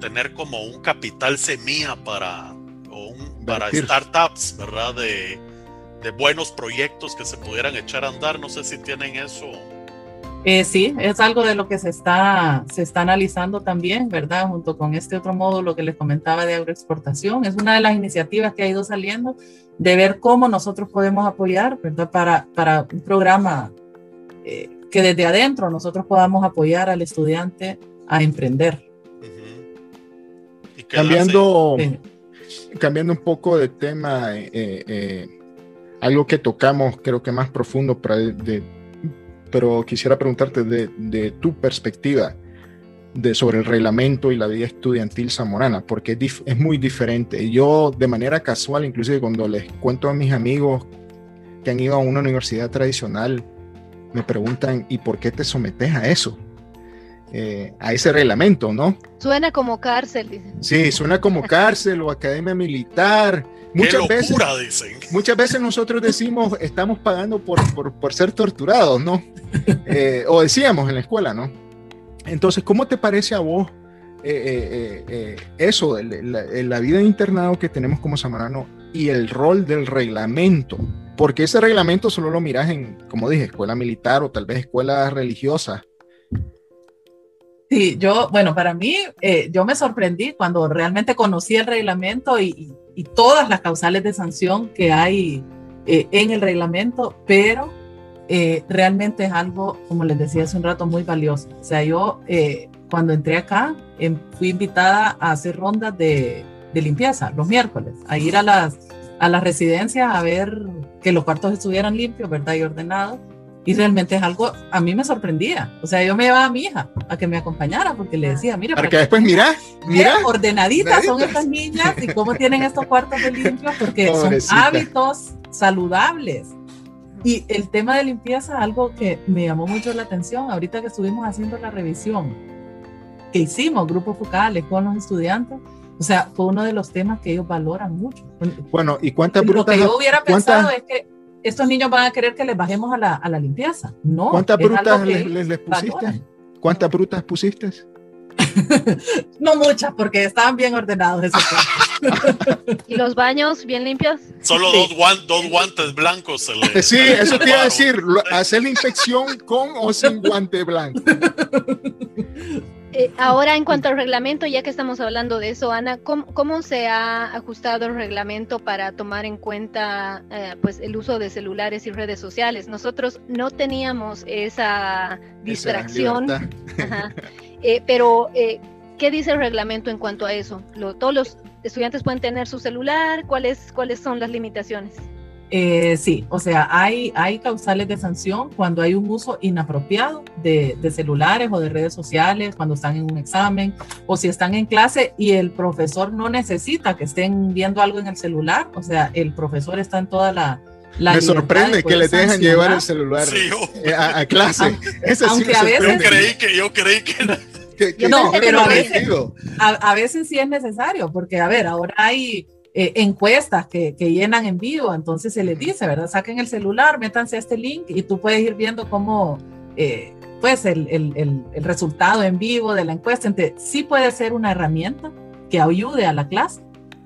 [SPEAKER 1] tener como un capital semilla para, un, para startups, ¿verdad? De, de, buenos proyectos que se pudieran echar a andar. No sé si tienen eso.
[SPEAKER 2] Eh, sí, es algo de lo que se está, se está analizando también, ¿verdad? Junto con este otro módulo que les comentaba de agroexportación. Es una de las iniciativas que ha ido saliendo de ver cómo nosotros podemos apoyar, ¿verdad? Para, para un programa eh, que desde adentro nosotros podamos apoyar al estudiante a emprender.
[SPEAKER 3] cambiando, cambiando un poco de tema, eh, eh, algo que tocamos creo que más profundo, pero quisiera preguntarte de, tu perspectiva de, sobre el reglamento y la vida estudiantil zamorana, porque es, es muy diferente. Yo de manera casual, inclusive cuando les cuento a mis amigos que han ido a una universidad tradicional, me preguntan, ¿y por qué te sometes a eso? Eh, a ese reglamento, ¿no?
[SPEAKER 4] Suena como cárcel,
[SPEAKER 3] dicen. Sí, suena como *laughs* cárcel o academia militar. Muchas veces,
[SPEAKER 1] dicen.
[SPEAKER 3] muchas veces nosotros decimos, estamos pagando por, por, ser torturados, ¿no? Eh, o decíamos en la escuela, ¿no? Entonces, ¿cómo te parece a vos eh, eso, la, la, vida de internado que tenemos como Samarano y el rol del reglamento porque ese reglamento solo lo miras en, como dije, escuela militar o tal vez escuela religiosa.
[SPEAKER 2] Sí, yo, bueno, para mí, eh, yo me sorprendí cuando realmente conocí el reglamento y, todas las causales de sanción que hay eh, en el reglamento, pero eh, realmente es algo, como les decía hace un rato, muy valioso. O sea, yo cuando entré acá, em, fui invitada a hacer rondas de, de limpieza los miércoles, a ir a las a la residencia a ver que los cuartos estuvieran limpios, ¿verdad? Y ordenados. Y realmente es algo, a mí me sorprendía. O sea, yo me llevaba a mi hija a que me acompañara porque le decía, mira.
[SPEAKER 3] Para que después, mira, mira.
[SPEAKER 2] Ordenaditas son estas niñas y cómo tienen estos cuartos de limpios porque son hábitos saludables. Y el tema de limpieza, algo que me llamó mucho la atención ahorita que estuvimos haciendo la revisión que hicimos, grupos focales con los estudiantes, o sea, fue uno de los temas que ellos valoran mucho.
[SPEAKER 3] Bueno, ¿y cuántas
[SPEAKER 2] brutas? Lo que yo hubiera pensado es que estos niños van a querer que les bajemos a la, a la limpieza. No.
[SPEAKER 3] ¿Cuántas brutas les, les, pusiste? ¿Cuántas brutas pusiste? *laughs*
[SPEAKER 2] no muchas, porque estaban bien ordenados esos *laughs*
[SPEAKER 4] ¿Y los baños bien limpios?
[SPEAKER 1] Solo dos, dos, guantes blancos. Se le,
[SPEAKER 3] sí, eso te iba a decir. Hacer la inspección con o sin guante blanco. *laughs*
[SPEAKER 4] Eh, ahora, en cuanto al reglamento, ya que estamos hablando de eso, Ana, ¿cómo, se ha ajustado el reglamento para tomar en cuenta eh, pues el uso de celulares y redes sociales? Nosotros no teníamos esa distracción, eh, pero ¿qué dice el reglamento en cuanto a eso? ¿Todos los estudiantes pueden tener su celular? ¿Cuáles, cuáles son las limitaciones?
[SPEAKER 2] Eh, sí, o sea, hay, hay causales de sanción cuando hay un uso inapropiado de, celulares o de redes sociales, cuando están en un examen o si están en clase y el profesor no necesita que estén viendo algo en el celular, o sea, el profesor está en toda la...
[SPEAKER 3] Me sorprende que le dejan llevar el celular eh, a, clase.
[SPEAKER 1] Aunque, *laughs* a veces, yo creí que... Yo creí que...
[SPEAKER 2] no, pero a veces, a veces sí es necesario, porque a ver, ahora hay eh, encuestas que, que, llenan en vivo, entonces se les dice, ¿verdad? Saquen el celular, métanse a este link y tú puedes ir viendo cómo, eh, pues, el, el, el, resultado en vivo de la encuesta. Entonces, sí puede ser una herramienta que ayude a la clase,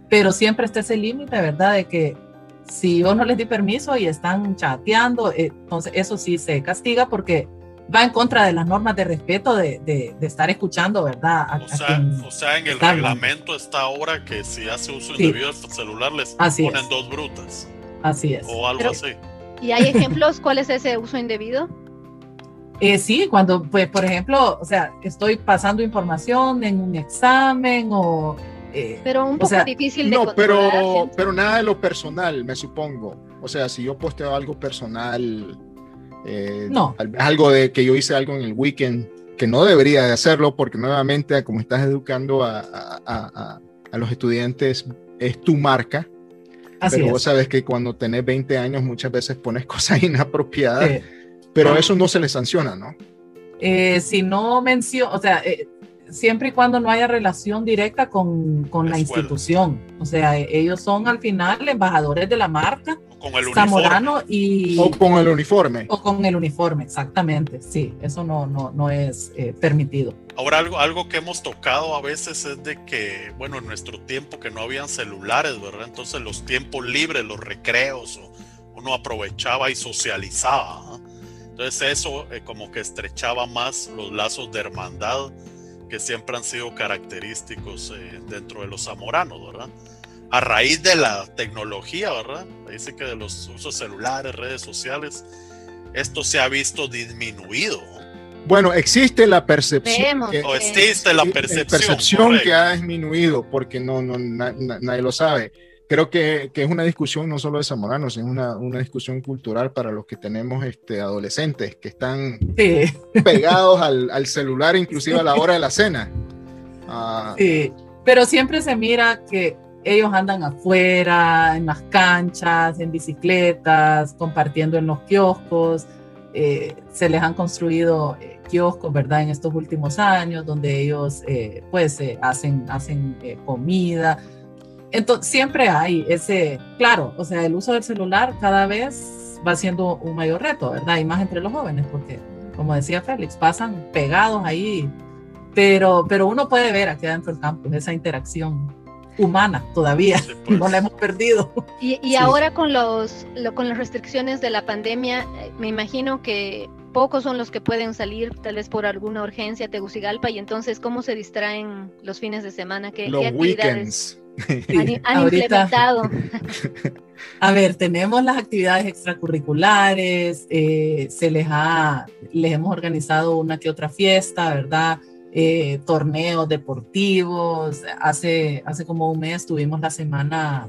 [SPEAKER 2] pero siempre está ese límite, ¿verdad? De que si yo no les di permiso y están chateando, eh, entonces eso sí se castiga porque va en contra de las normas de respeto de, de, estar escuchando, ¿verdad?
[SPEAKER 1] o, sea, en el reglamento está ahora que si hace uso indebido del celular les ponen dos brutas.
[SPEAKER 2] Así es.
[SPEAKER 1] O algo así.
[SPEAKER 4] ¿Y hay ejemplos? *laughs* ¿Cuál es ese uso indebido?
[SPEAKER 2] Eh, sí, cuando, pues, por ejemplo, o sea, estoy pasando información en un examen o...
[SPEAKER 4] Eh, pero un poco difícil de
[SPEAKER 3] No, pero, pero nada de lo personal, me supongo. O sea, si yo posteo algo personal eh, no. Algo de que yo hice algo en el weekend que no debería de hacerlo porque nuevamente como estás educando a, a, a, los estudiantes es tu marca. pero vos sabes que cuando tenés 20 años muchas veces pones *laughs* cosas inapropiadas, pero eso no se le sanciona, ¿no?
[SPEAKER 2] Eh, si no menciono, o sea, eh, siempre y cuando no haya relación directa con, con la institución. O sea, ellos son al final embajadores de la marca
[SPEAKER 1] con el uniforme.
[SPEAKER 2] y...
[SPEAKER 3] O con el uniforme.
[SPEAKER 2] O con el uniforme, exactamente. Sí, eso no, no, no es eh, permitido.
[SPEAKER 1] Ahora, algo, algo que hemos tocado a veces es de que, bueno, en nuestro tiempo que no habían celulares, ¿verdad? Entonces los tiempos libres, los recreos, uno aprovechaba y socializaba. Entonces eso eh, como que estrechaba más los lazos de hermandad que siempre han sido característicos eh, dentro de los zamoranos, ¿verdad? A raíz de la tecnología, ¿verdad? Dice que de los usos celulares, redes sociales, esto se ha visto disminuido.
[SPEAKER 3] Bueno, existe la percepción.
[SPEAKER 1] Que, o existe la percepción.
[SPEAKER 3] percepción que ha disminuido, porque no, no nadie lo sabe. Creo que, que, es una discusión no solo de zamoranos, es una, una discusión cultural para los que tenemos este, adolescentes que están pegados al, al, celular, inclusive a la hora de la cena.
[SPEAKER 2] Ah, sí, pero siempre se mira que ellos andan afuera, en las canchas, en bicicletas, compartiendo en los kioscos. Eh, se les han construido eh, kioscos, ¿verdad? En estos últimos años, donde ellos eh, pues hacen, hacen comida. Entonces, siempre hay ese, claro, o sea, el uso del celular cada vez va siendo un mayor reto, ¿verdad? Y más entre los jóvenes, porque, como decía Félix, pasan pegados ahí, pero, pero uno puede ver aquí adentro del campo esa interacción humana todavía, pues. *laughs* no la hemos perdido.
[SPEAKER 4] Y, ahora con, los, con las restricciones de la pandemia, eh, me imagino que pocos son los que pueden salir, tal vez por alguna urgencia a Tegucigalpa, y entonces, ¿cómo se distraen los fines de semana? ¿Qué,
[SPEAKER 3] los weekends.
[SPEAKER 4] han, implementado? *laughs*
[SPEAKER 2] A ver, tenemos las actividades extracurriculares, eh, se les ha, les hemos organizado una que otra fiesta, ¿verdad? Eh, torneos deportivos. Hace, hace como un mes tuvimos la semana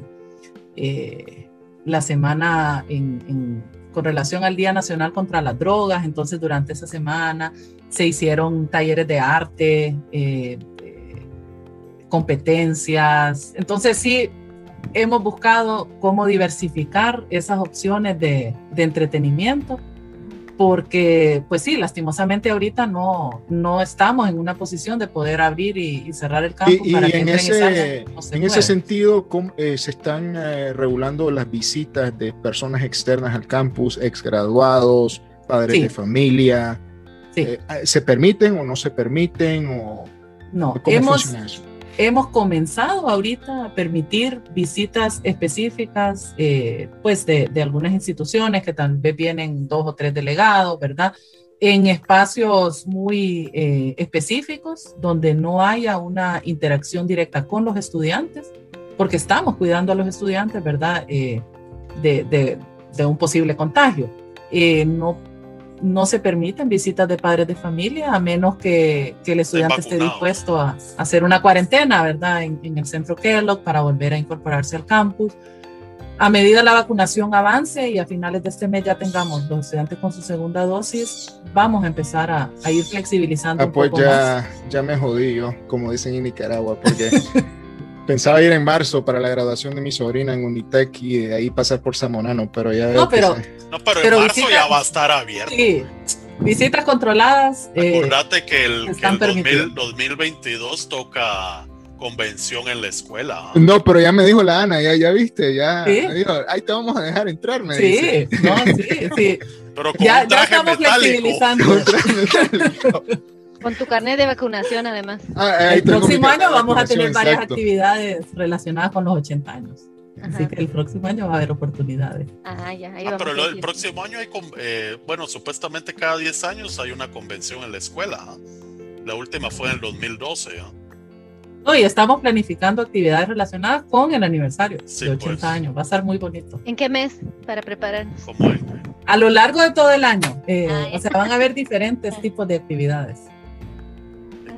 [SPEAKER 2] eh, la semana en, con relación al Día Nacional contra las Drogas, entonces durante esa semana se hicieron talleres de arte, eh, competencias, entonces sí, hemos buscado cómo diversificar esas opciones de, de entretenimiento porque pues sí, lastimosamente ahorita no, no estamos en una posición de poder abrir y, cerrar el campo.
[SPEAKER 3] Y, en, ese, en ese sentido, eh, se están eh, regulando las visitas de personas externas al campus, exgraduados, padres de familia. Eh, ¿Se permiten o no se permiten? O,
[SPEAKER 2] no, hemos, hemos comenzado ahorita a permitir visitas específicas, eh, pues de, algunas instituciones que tal vez vienen dos o tres delegados, ¿verdad? En espacios muy eh, específicos donde no haya una interacción directa con los estudiantes, porque estamos cuidando a los estudiantes, ¿verdad? Eh, de, de, un posible contagio. no no se permiten visitas de padres de familia a menos que, el estudiante esté dispuesto a, hacer una cuarentena, ¿verdad? En, el centro Kellogg para volver a incorporarse al campus. A medida la vacunación avance y a finales de este mes ya tengamos los estudiantes con su segunda dosis, vamos a empezar a, ir flexibilizando.
[SPEAKER 3] Ah, pues ya, ya me jodí yo, como dicen en Nicaragua, porque *laughs* Pensaba ir en marzo para la graduación de mi sobrina en Unitec y de ahí pasar por Zamorano, pero ya
[SPEAKER 2] no, pero,
[SPEAKER 1] no, pero, en marzo ya va a estar abierto.
[SPEAKER 2] Sí, visitas controladas.
[SPEAKER 1] Eh, Acordate que el, que 2022 toca convención en la escuela.
[SPEAKER 3] No, pero ya me dijo la Ana, ya, ya viste, ya me dijo, ahí te vamos a dejar entrar, me
[SPEAKER 2] sí,
[SPEAKER 3] dice.
[SPEAKER 2] No, sí, sí.
[SPEAKER 1] Pero con ya, un traje ya estamos metálico.
[SPEAKER 4] flexibilizando. Con *laughs* tu carnet de vacunación, además.
[SPEAKER 2] Ah, el próximo año vamos a tener varias actividades relacionadas con los 80 años. Así que el próximo año va a haber oportunidades.
[SPEAKER 4] Ah, ya,
[SPEAKER 1] ah, pero el próximo año hay, eh, bueno, supuestamente cada 10 años hay una convención en la escuela. ¿ah? La última fue en el 2012.
[SPEAKER 2] Hoy estamos planificando actividades relacionadas con el aniversario de 80 pues. años. Va a estar muy bonito.
[SPEAKER 4] ¿En qué mes para prepararnos?
[SPEAKER 2] A lo largo de todo el año. Eh, o sea, van a haber *laughs* diferentes tipos de actividades.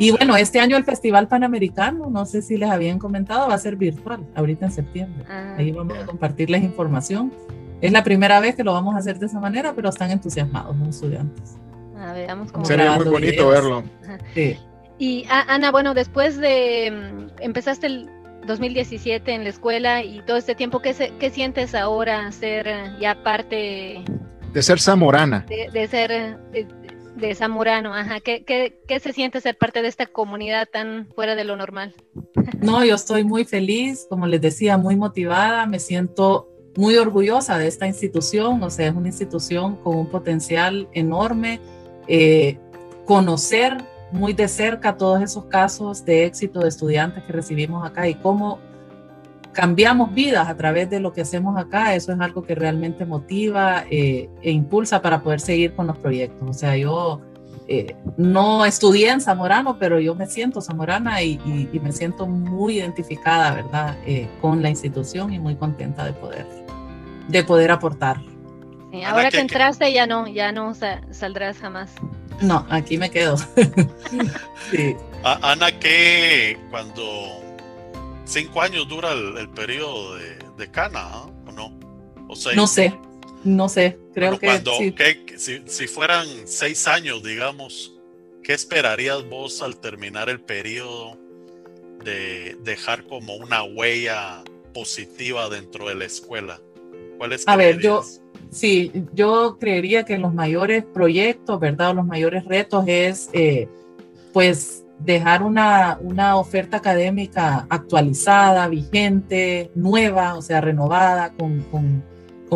[SPEAKER 2] Y bueno, este año el Festival Panamericano, no sé si les habían comentado, va a ser virtual, ahorita en septiembre. Ah, Ahí vamos a compartirles información. Es la primera vez que lo vamos a hacer de esa manera, pero están entusiasmados los estudiantes.
[SPEAKER 4] Ah, veamos cómo
[SPEAKER 3] Sería muy bonito verlo. *laughs*
[SPEAKER 4] Sí. Y Ana, bueno, después de mm, empezaste el 2017 en la escuela y todo este tiempo, ¿qué, qué sientes ahora ser ya parte
[SPEAKER 3] de ser zamorana?
[SPEAKER 4] De, ser eh, de Zamorano, ajá. ¿Qué, ¿Qué, se siente ser parte de esta comunidad tan fuera de lo normal? *laughs*
[SPEAKER 2] No, yo estoy muy feliz, como les decía, muy motivada, me siento muy orgullosa de esta institución, o sea, es una institución con un potencial enorme. Eh, conocer muy de cerca todos esos casos de éxito de estudiantes que recibimos acá y cómo cambiamos vidas a través de lo que hacemos acá, eso es algo que realmente motiva eh, e impulsa para poder seguir con los proyectos. O sea, yo eh, no estudié en Zamorano, pero yo me siento zamorana y, me siento muy identificada, ¿verdad?, eh, con la institución y muy contenta de poder, de poder aportar.
[SPEAKER 4] ahora que, entraste ya no, ya no saldrás jamás.
[SPEAKER 2] No, aquí me quedo. *laughs*
[SPEAKER 1] sí. Ana, que cuando cinco años dura el, periodo de, cana, ¿ah? ¿o no?
[SPEAKER 2] no sé, no sé, creo que,
[SPEAKER 1] si, fueran seis años, digamos, ¿qué esperarías vos al terminar el periodo de dejar como una huella positiva dentro de la escuela? ¿Cuáles
[SPEAKER 2] A ver, yo, sí, yo creería que los mayores proyectos, ¿verdad? los mayores retos es, eh, pues, dejar una, una, oferta académica actualizada, vigente, nueva, o sea, renovada, con, con,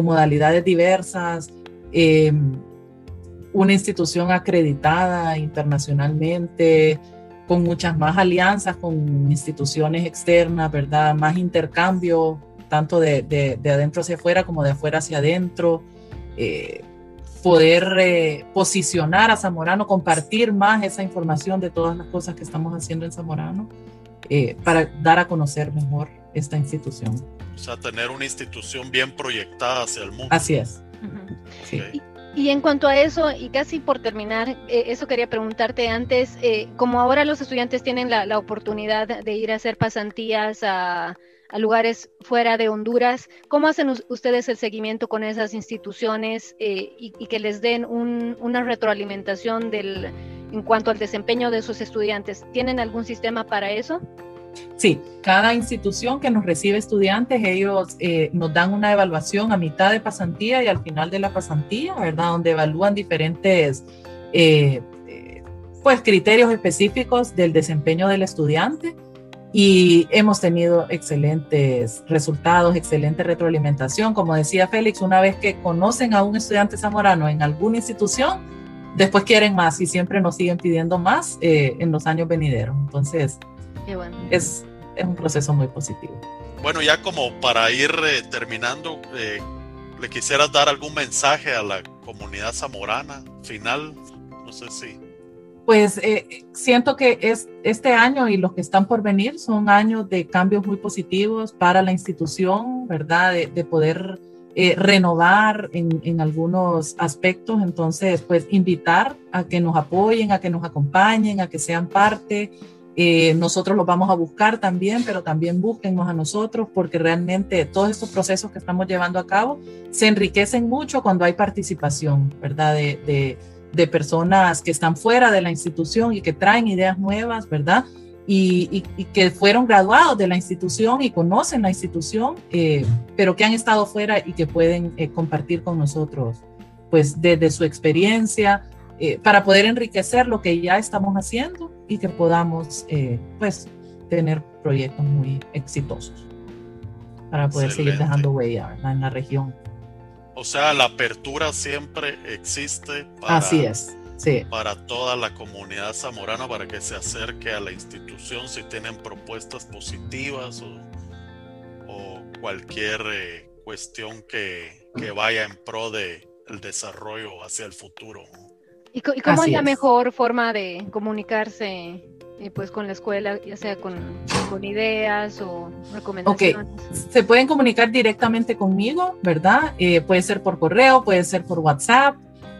[SPEAKER 2] modalidades diversas, em, una institución acreditada internacionalmente, con muchas más alianzas con instituciones externas, ¿verdad? Más intercambio, tanto de, de, de adentro hacia afuera como de afuera hacia adentro. Eh, poder eh, posicionar a Zamorano, compartir más esa información de todas las cosas que estamos haciendo en Zamorano eh, para dar a conocer mejor esta institución.
[SPEAKER 1] O sea, tener una institución bien proyectada hacia el mundo.
[SPEAKER 2] Así es.
[SPEAKER 4] y, en cuanto a eso, y casi por terminar, eh, eso quería preguntarte antes, como ahora los estudiantes tienen la, la, oportunidad de ir a hacer pasantías a, a lugares fuera de Honduras. ¿Cómo hacen ustedes el seguimiento con esas instituciones eh, y, que les den una retroalimentación en cuanto al desempeño de sus estudiantes? ¿Tienen algún sistema para eso?
[SPEAKER 2] Sí, cada institución que nos recibe estudiantes, ellos eh, nos dan una evaluación a mitad de pasantía y al final de la pasantía, ¿verdad? Donde evalúan diferentes eh, pues, criterios específicos del desempeño del estudiante y hemos tenido excelentes resultados, excelente retroalimentación. Como decía Félix, una vez que conocen a un estudiante zamorano en alguna institución, después quieren más y siempre nos siguen pidiendo más eh, en los años venideros. Entonces, es, es, un proceso muy positivo.
[SPEAKER 1] Bueno, ya como para ir eh, terminando, eh, ¿le quisieras dar algún mensaje a la comunidad zamorana final? No sé si
[SPEAKER 2] pues eh, siento que es, este año y los que están por venir son años de cambios muy positivos para la institución, ¿verdad? De, poder eh, renovar en, algunos aspectos. Entonces, pues invitar a que nos apoyen, a que nos acompañen, a que sean parte. Eh, nosotros los vamos a buscar también, pero también búsquennos a nosotros porque realmente todos estos procesos que estamos llevando a cabo se enriquecen mucho cuando hay participación, ¿verdad? De personas que están fuera de la institución y que traen ideas nuevas, ¿verdad? Y, que fueron graduados de la institución y conocen la institución, eh, pero que han estado fuera y que pueden eh, compartir con nosotros, pues desde su experiencia, eh, para poder enriquecer lo que ya estamos haciendo y que podamos, pues, tener proyectos muy exitosos para poder seguir dejando huella en la región.
[SPEAKER 1] O sea, la apertura siempre existe
[SPEAKER 2] para, Así es. Sí.
[SPEAKER 1] para toda la comunidad zamorana para que se acerque a la institución si tienen propuestas positivas o, cualquier eh, cuestión que, vaya en pro de el desarrollo hacia el futuro.
[SPEAKER 4] ¿Y, cómo es la mejor forma de comunicarse y pues con la escuela, ya sea con, con ideas o recomendaciones.
[SPEAKER 2] Ok, se pueden comunicar directamente conmigo, ¿verdad? Eh, puede ser por correo, puede ser por WhatsApp.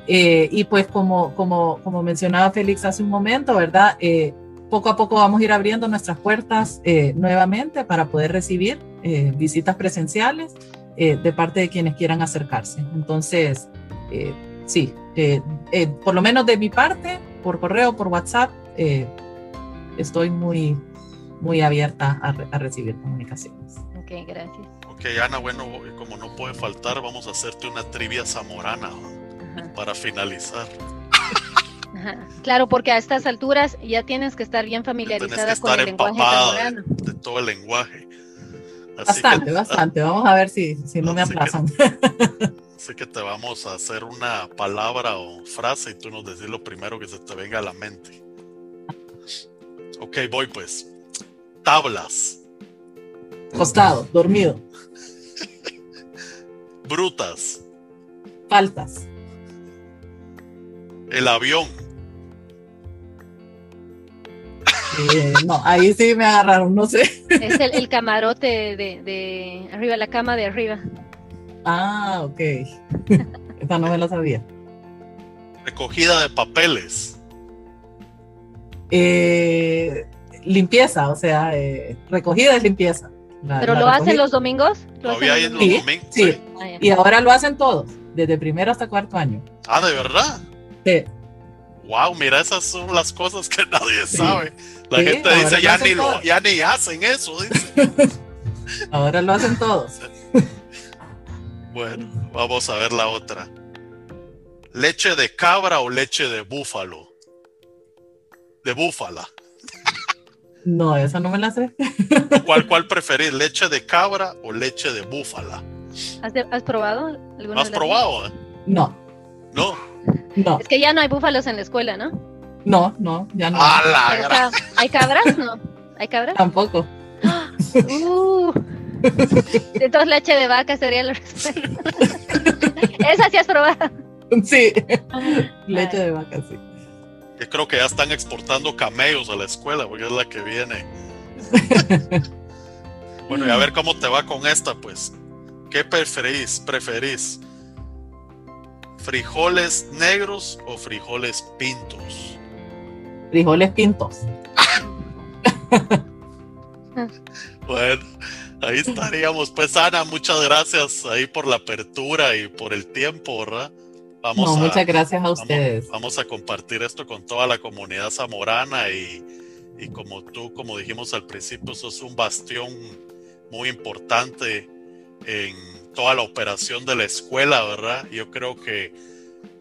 [SPEAKER 2] Eh, y pues como, como, como mencionaba Félix hace un momento, ¿verdad? Eh, poco a poco vamos a ir abriendo nuestras puertas nuevamente para poder recibir visitas presenciales de parte de quienes quieran acercarse. Entonces, sí, por lo menos de mi parte, por correo, por WhatsApp, estoy muy, muy abierta a, recibir comunicaciones.
[SPEAKER 4] Ok, gracias.
[SPEAKER 1] Ok, Ana, bueno, como no puede faltar, vamos a hacerte una trivia zamorana para finalizar.
[SPEAKER 4] Claro, porque a estas alturas ya tienes que estar bien familiarizada con el lenguaje zamorano.
[SPEAKER 1] De, todo el lenguaje.
[SPEAKER 2] bastante, bastante. Vamos a ver si, si no me aplazan. *laughs*
[SPEAKER 1] así que te vamos a hacer una palabra o frase y tú nos decís lo primero que se te venga a la mente. Ok, voy pues. Tablas.
[SPEAKER 2] Costado, dormido. *laughs*
[SPEAKER 1] Brutas.
[SPEAKER 2] Faltas.
[SPEAKER 1] El avión.
[SPEAKER 2] Eh, no, ahí sí me agarraron, no sé.
[SPEAKER 4] Es el, camarote de, de, arriba, la cama de arriba.
[SPEAKER 2] Ah, ok. *laughs* Esta no me la sabía.
[SPEAKER 1] Recogida de papeles.
[SPEAKER 2] Eh, limpieza, o sea, eh, recogida es limpieza.
[SPEAKER 4] ¿Pero lo hacen los domingos?
[SPEAKER 2] sí, ah, y ahora lo hacen todos, desde primero hasta cuarto año.
[SPEAKER 1] Ah, ¿de verdad?
[SPEAKER 2] Sí.
[SPEAKER 1] Wow, mira, esas son las cosas que nadie sabe. La gente dice, ya ni, lo, ya ni hacen eso, *laughs*
[SPEAKER 2] ahora lo hacen todos. *laughs*
[SPEAKER 1] bueno, vamos a ver la otra. ¿Leche de cabra o leche de búfalo? De búfala.
[SPEAKER 2] No, esa no me la sé. *laughs*
[SPEAKER 1] ¿Cuál, cuál preferís, leche de cabra o leche de búfala?
[SPEAKER 4] ¿Has, probado
[SPEAKER 1] alguna ¿Has probado?
[SPEAKER 2] No.
[SPEAKER 1] No.
[SPEAKER 2] No.
[SPEAKER 4] Es que ya no hay búfalos en la escuela, ¿no?
[SPEAKER 2] No, no, ya no.
[SPEAKER 4] ¿Hay cabras? No. ¿Hay cabras?
[SPEAKER 2] Tampoco.
[SPEAKER 4] Uh. Entonces leche de vaca sería la respuesta. *laughs* Esa sí has probado.
[SPEAKER 2] Sí. Leche de vaca, sí
[SPEAKER 1] que creo que ya están exportando camellos a la escuela, porque es la que viene. *laughs* bueno, y a ver cómo te va con esta, pues. ¿Qué preferís? ¿Preferís frijoles negros o frijoles pintos?
[SPEAKER 2] Frijoles pintos. *laughs*
[SPEAKER 1] bueno, ahí estaríamos. Pues Ana, muchas gracias ahí por la apertura y por el tiempo, ¿verdad?
[SPEAKER 2] Vamos muchas gracias a ustedes.
[SPEAKER 1] Vamos, a compartir esto con toda la comunidad zamorana y, y como tú, como dijimos al principio, sos un bastión muy importante en toda la operación de la escuela, ¿verdad? Yo creo que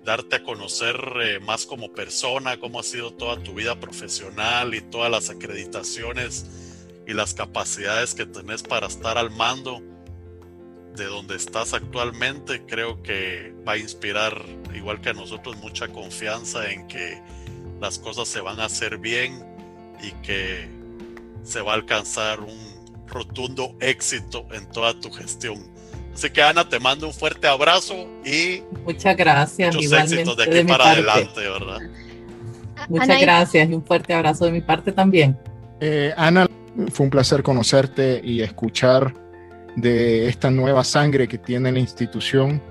[SPEAKER 1] darte a conocer eh, más como persona, cómo ha sido toda tu vida profesional y todas las acreditaciones y las capacidades que tenés para estar al mando de donde estás actualmente, creo que va a inspirar, igual que a nosotros, mucha confianza en que las cosas se van a hacer bien y que se va a alcanzar un rotundo éxito en toda tu gestión. Así que Ana, te mando un fuerte abrazo y
[SPEAKER 2] muchas gracias.
[SPEAKER 1] Muchos éxitos de aquí para adelante, ¿verdad?
[SPEAKER 2] Muchas gracias y un fuerte abrazo de mi parte también.
[SPEAKER 3] Eh, Ana, fue un placer conocerte y escuchar de esta nueva sangre que tiene la institución.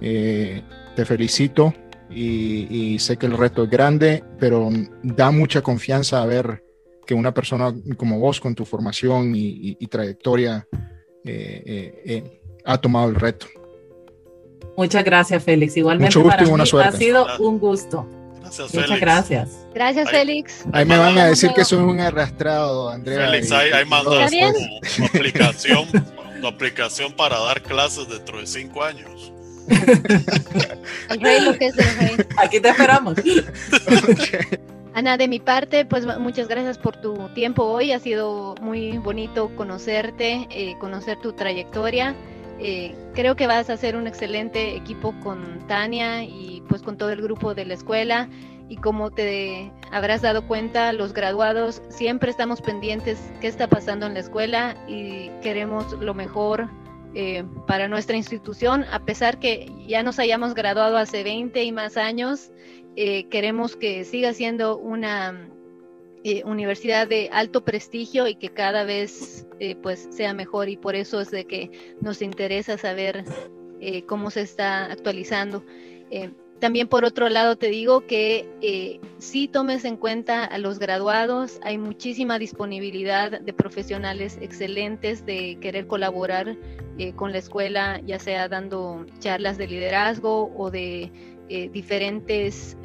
[SPEAKER 3] Eh, te felicito y, sé que el reto es grande, pero da mucha confianza a ver que una persona como vos, con tu formación y, trayectoria, eh, ha tomado el reto.
[SPEAKER 2] Muchas gracias, Félix. Igualmente
[SPEAKER 3] Mucho gusto y buena suerte.
[SPEAKER 2] ha sido un gusto.
[SPEAKER 1] Gracias,
[SPEAKER 2] Muchas gracias.
[SPEAKER 4] Gracias, Félix.
[SPEAKER 3] Ahí me van a decir que soy un arrastrado, Andrea.
[SPEAKER 1] Félix, ahí, ahí mandas tu, aplicación, *laughs* tu aplicación para dar clases dentro de cinco años. *laughs*
[SPEAKER 4] el rey lo que es el rey.
[SPEAKER 2] Aquí te esperamos. *laughs*
[SPEAKER 4] Ana, de mi parte, pues muchas gracias por tu tiempo hoy. Ha sido muy bonito conocerte, eh, conocer tu trayectoria. Eh, creo que vas a hacer un excelente equipo con Tania y pues con todo el grupo de la escuela. Y como te habrás dado cuenta, los graduados siempre estamos pendientes qué está pasando en la escuela y queremos lo mejor eh, para nuestra institución, a pesar que ya nos hayamos graduado hace 20 y más años, eh, queremos que siga siendo una eh, universidad de alto prestigio y que cada vez pues sea mejor y por eso es de que nos interesa saber cómo se está actualizando. También por otro lado te digo que si tomes en cuenta a los graduados, hay muchísima disponibilidad de profesionales excelentes de querer colaborar con la escuela, ya sea dando charlas de liderazgo o de eh, diferentes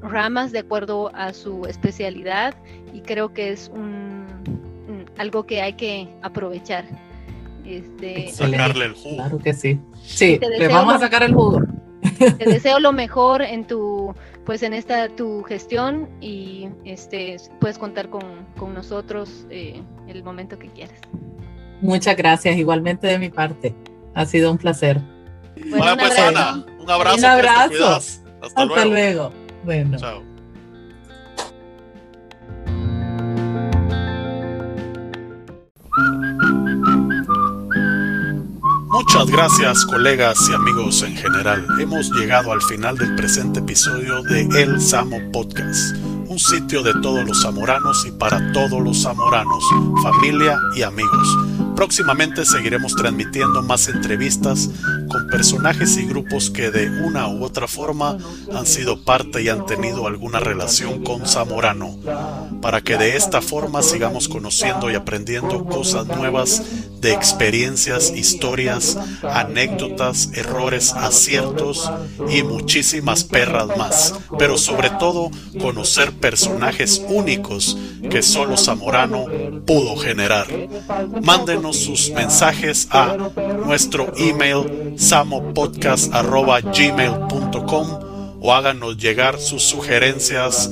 [SPEAKER 4] ramas de acuerdo a su especialidad y creo que es un, algo que hay que aprovechar.
[SPEAKER 1] Este, sacarle el jugo.
[SPEAKER 2] Claro que sí. Sí, le vamos a sacar el jugo.
[SPEAKER 4] Te deseo lo mejor en tu, pues en esta tu gestión y este puedes contar con, con nosotros eh, el momento que quieras.
[SPEAKER 2] Muchas gracias, igualmente de mi parte. Ha sido un placer.
[SPEAKER 1] Bueno, pues Ana, un abrazo. Un
[SPEAKER 2] abrazo. Hasta, luego. Bueno.
[SPEAKER 1] Chao. Muchas gracias colegas y amigos en general. Hemos llegado al final del presente episodio de El Samo Podcast, un sitio de todos los zamoranos y para todos los zamoranos, familia y amigos. Próximamente seguiremos transmitiendo más entrevistas con personajes y grupos que de una u otra forma han sido parte y han tenido alguna relación con Zamorano, para que de esta forma sigamos conociendo y aprendiendo cosas nuevas de experiencias, historias, anécdotas, errores, aciertos y muchísimas perras más, pero sobre todo conocer personajes únicos que solo Zamorano pudo generar. Mándenos sus mensajes a nuestro email samopodcast.gmail.com o háganos llegar sus sugerencias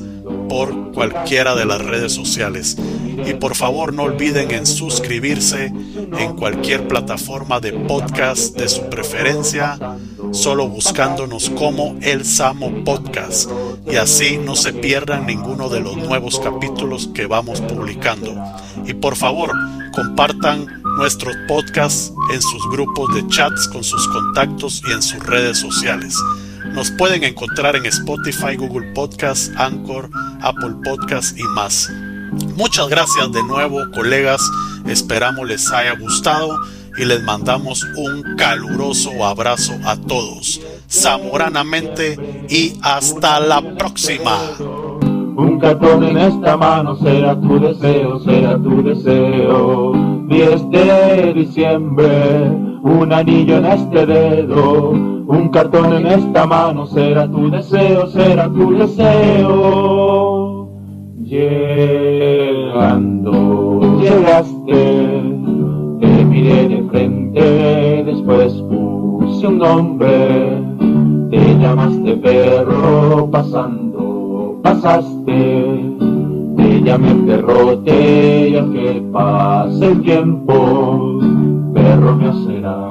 [SPEAKER 1] por cualquiera de las redes sociales. Y por favor no olviden en suscribirse en cualquier plataforma de podcast de su preferencia, solo buscándonos como El Samo Podcast. Y así no se pierdan ninguno de los nuevos capítulos que vamos publicando. Y por favor, compartan nuestros podcasts en sus grupos de chats con sus contactos y en sus redes sociales. Nos pueden encontrar en Spotify, Google Podcasts, Anchor, Apple Podcasts y más. Muchas gracias de nuevo, colegas. Esperamos les haya gustado y les mandamos un caluroso abrazo a todos. Zamoranamente y hasta la próxima.
[SPEAKER 5] Un cartón en esta mano será tu deseo, será tu deseo. 10 de diciembre, un anillo en este dedo. Un cartón en esta mano será tu deseo, será tu deseo. Llegando, llegaste, te miré de frente, después puse un nombre. Te llamaste perro pasando, pasaste. Te llamé perrote y al que pase el tiempo, perro me será.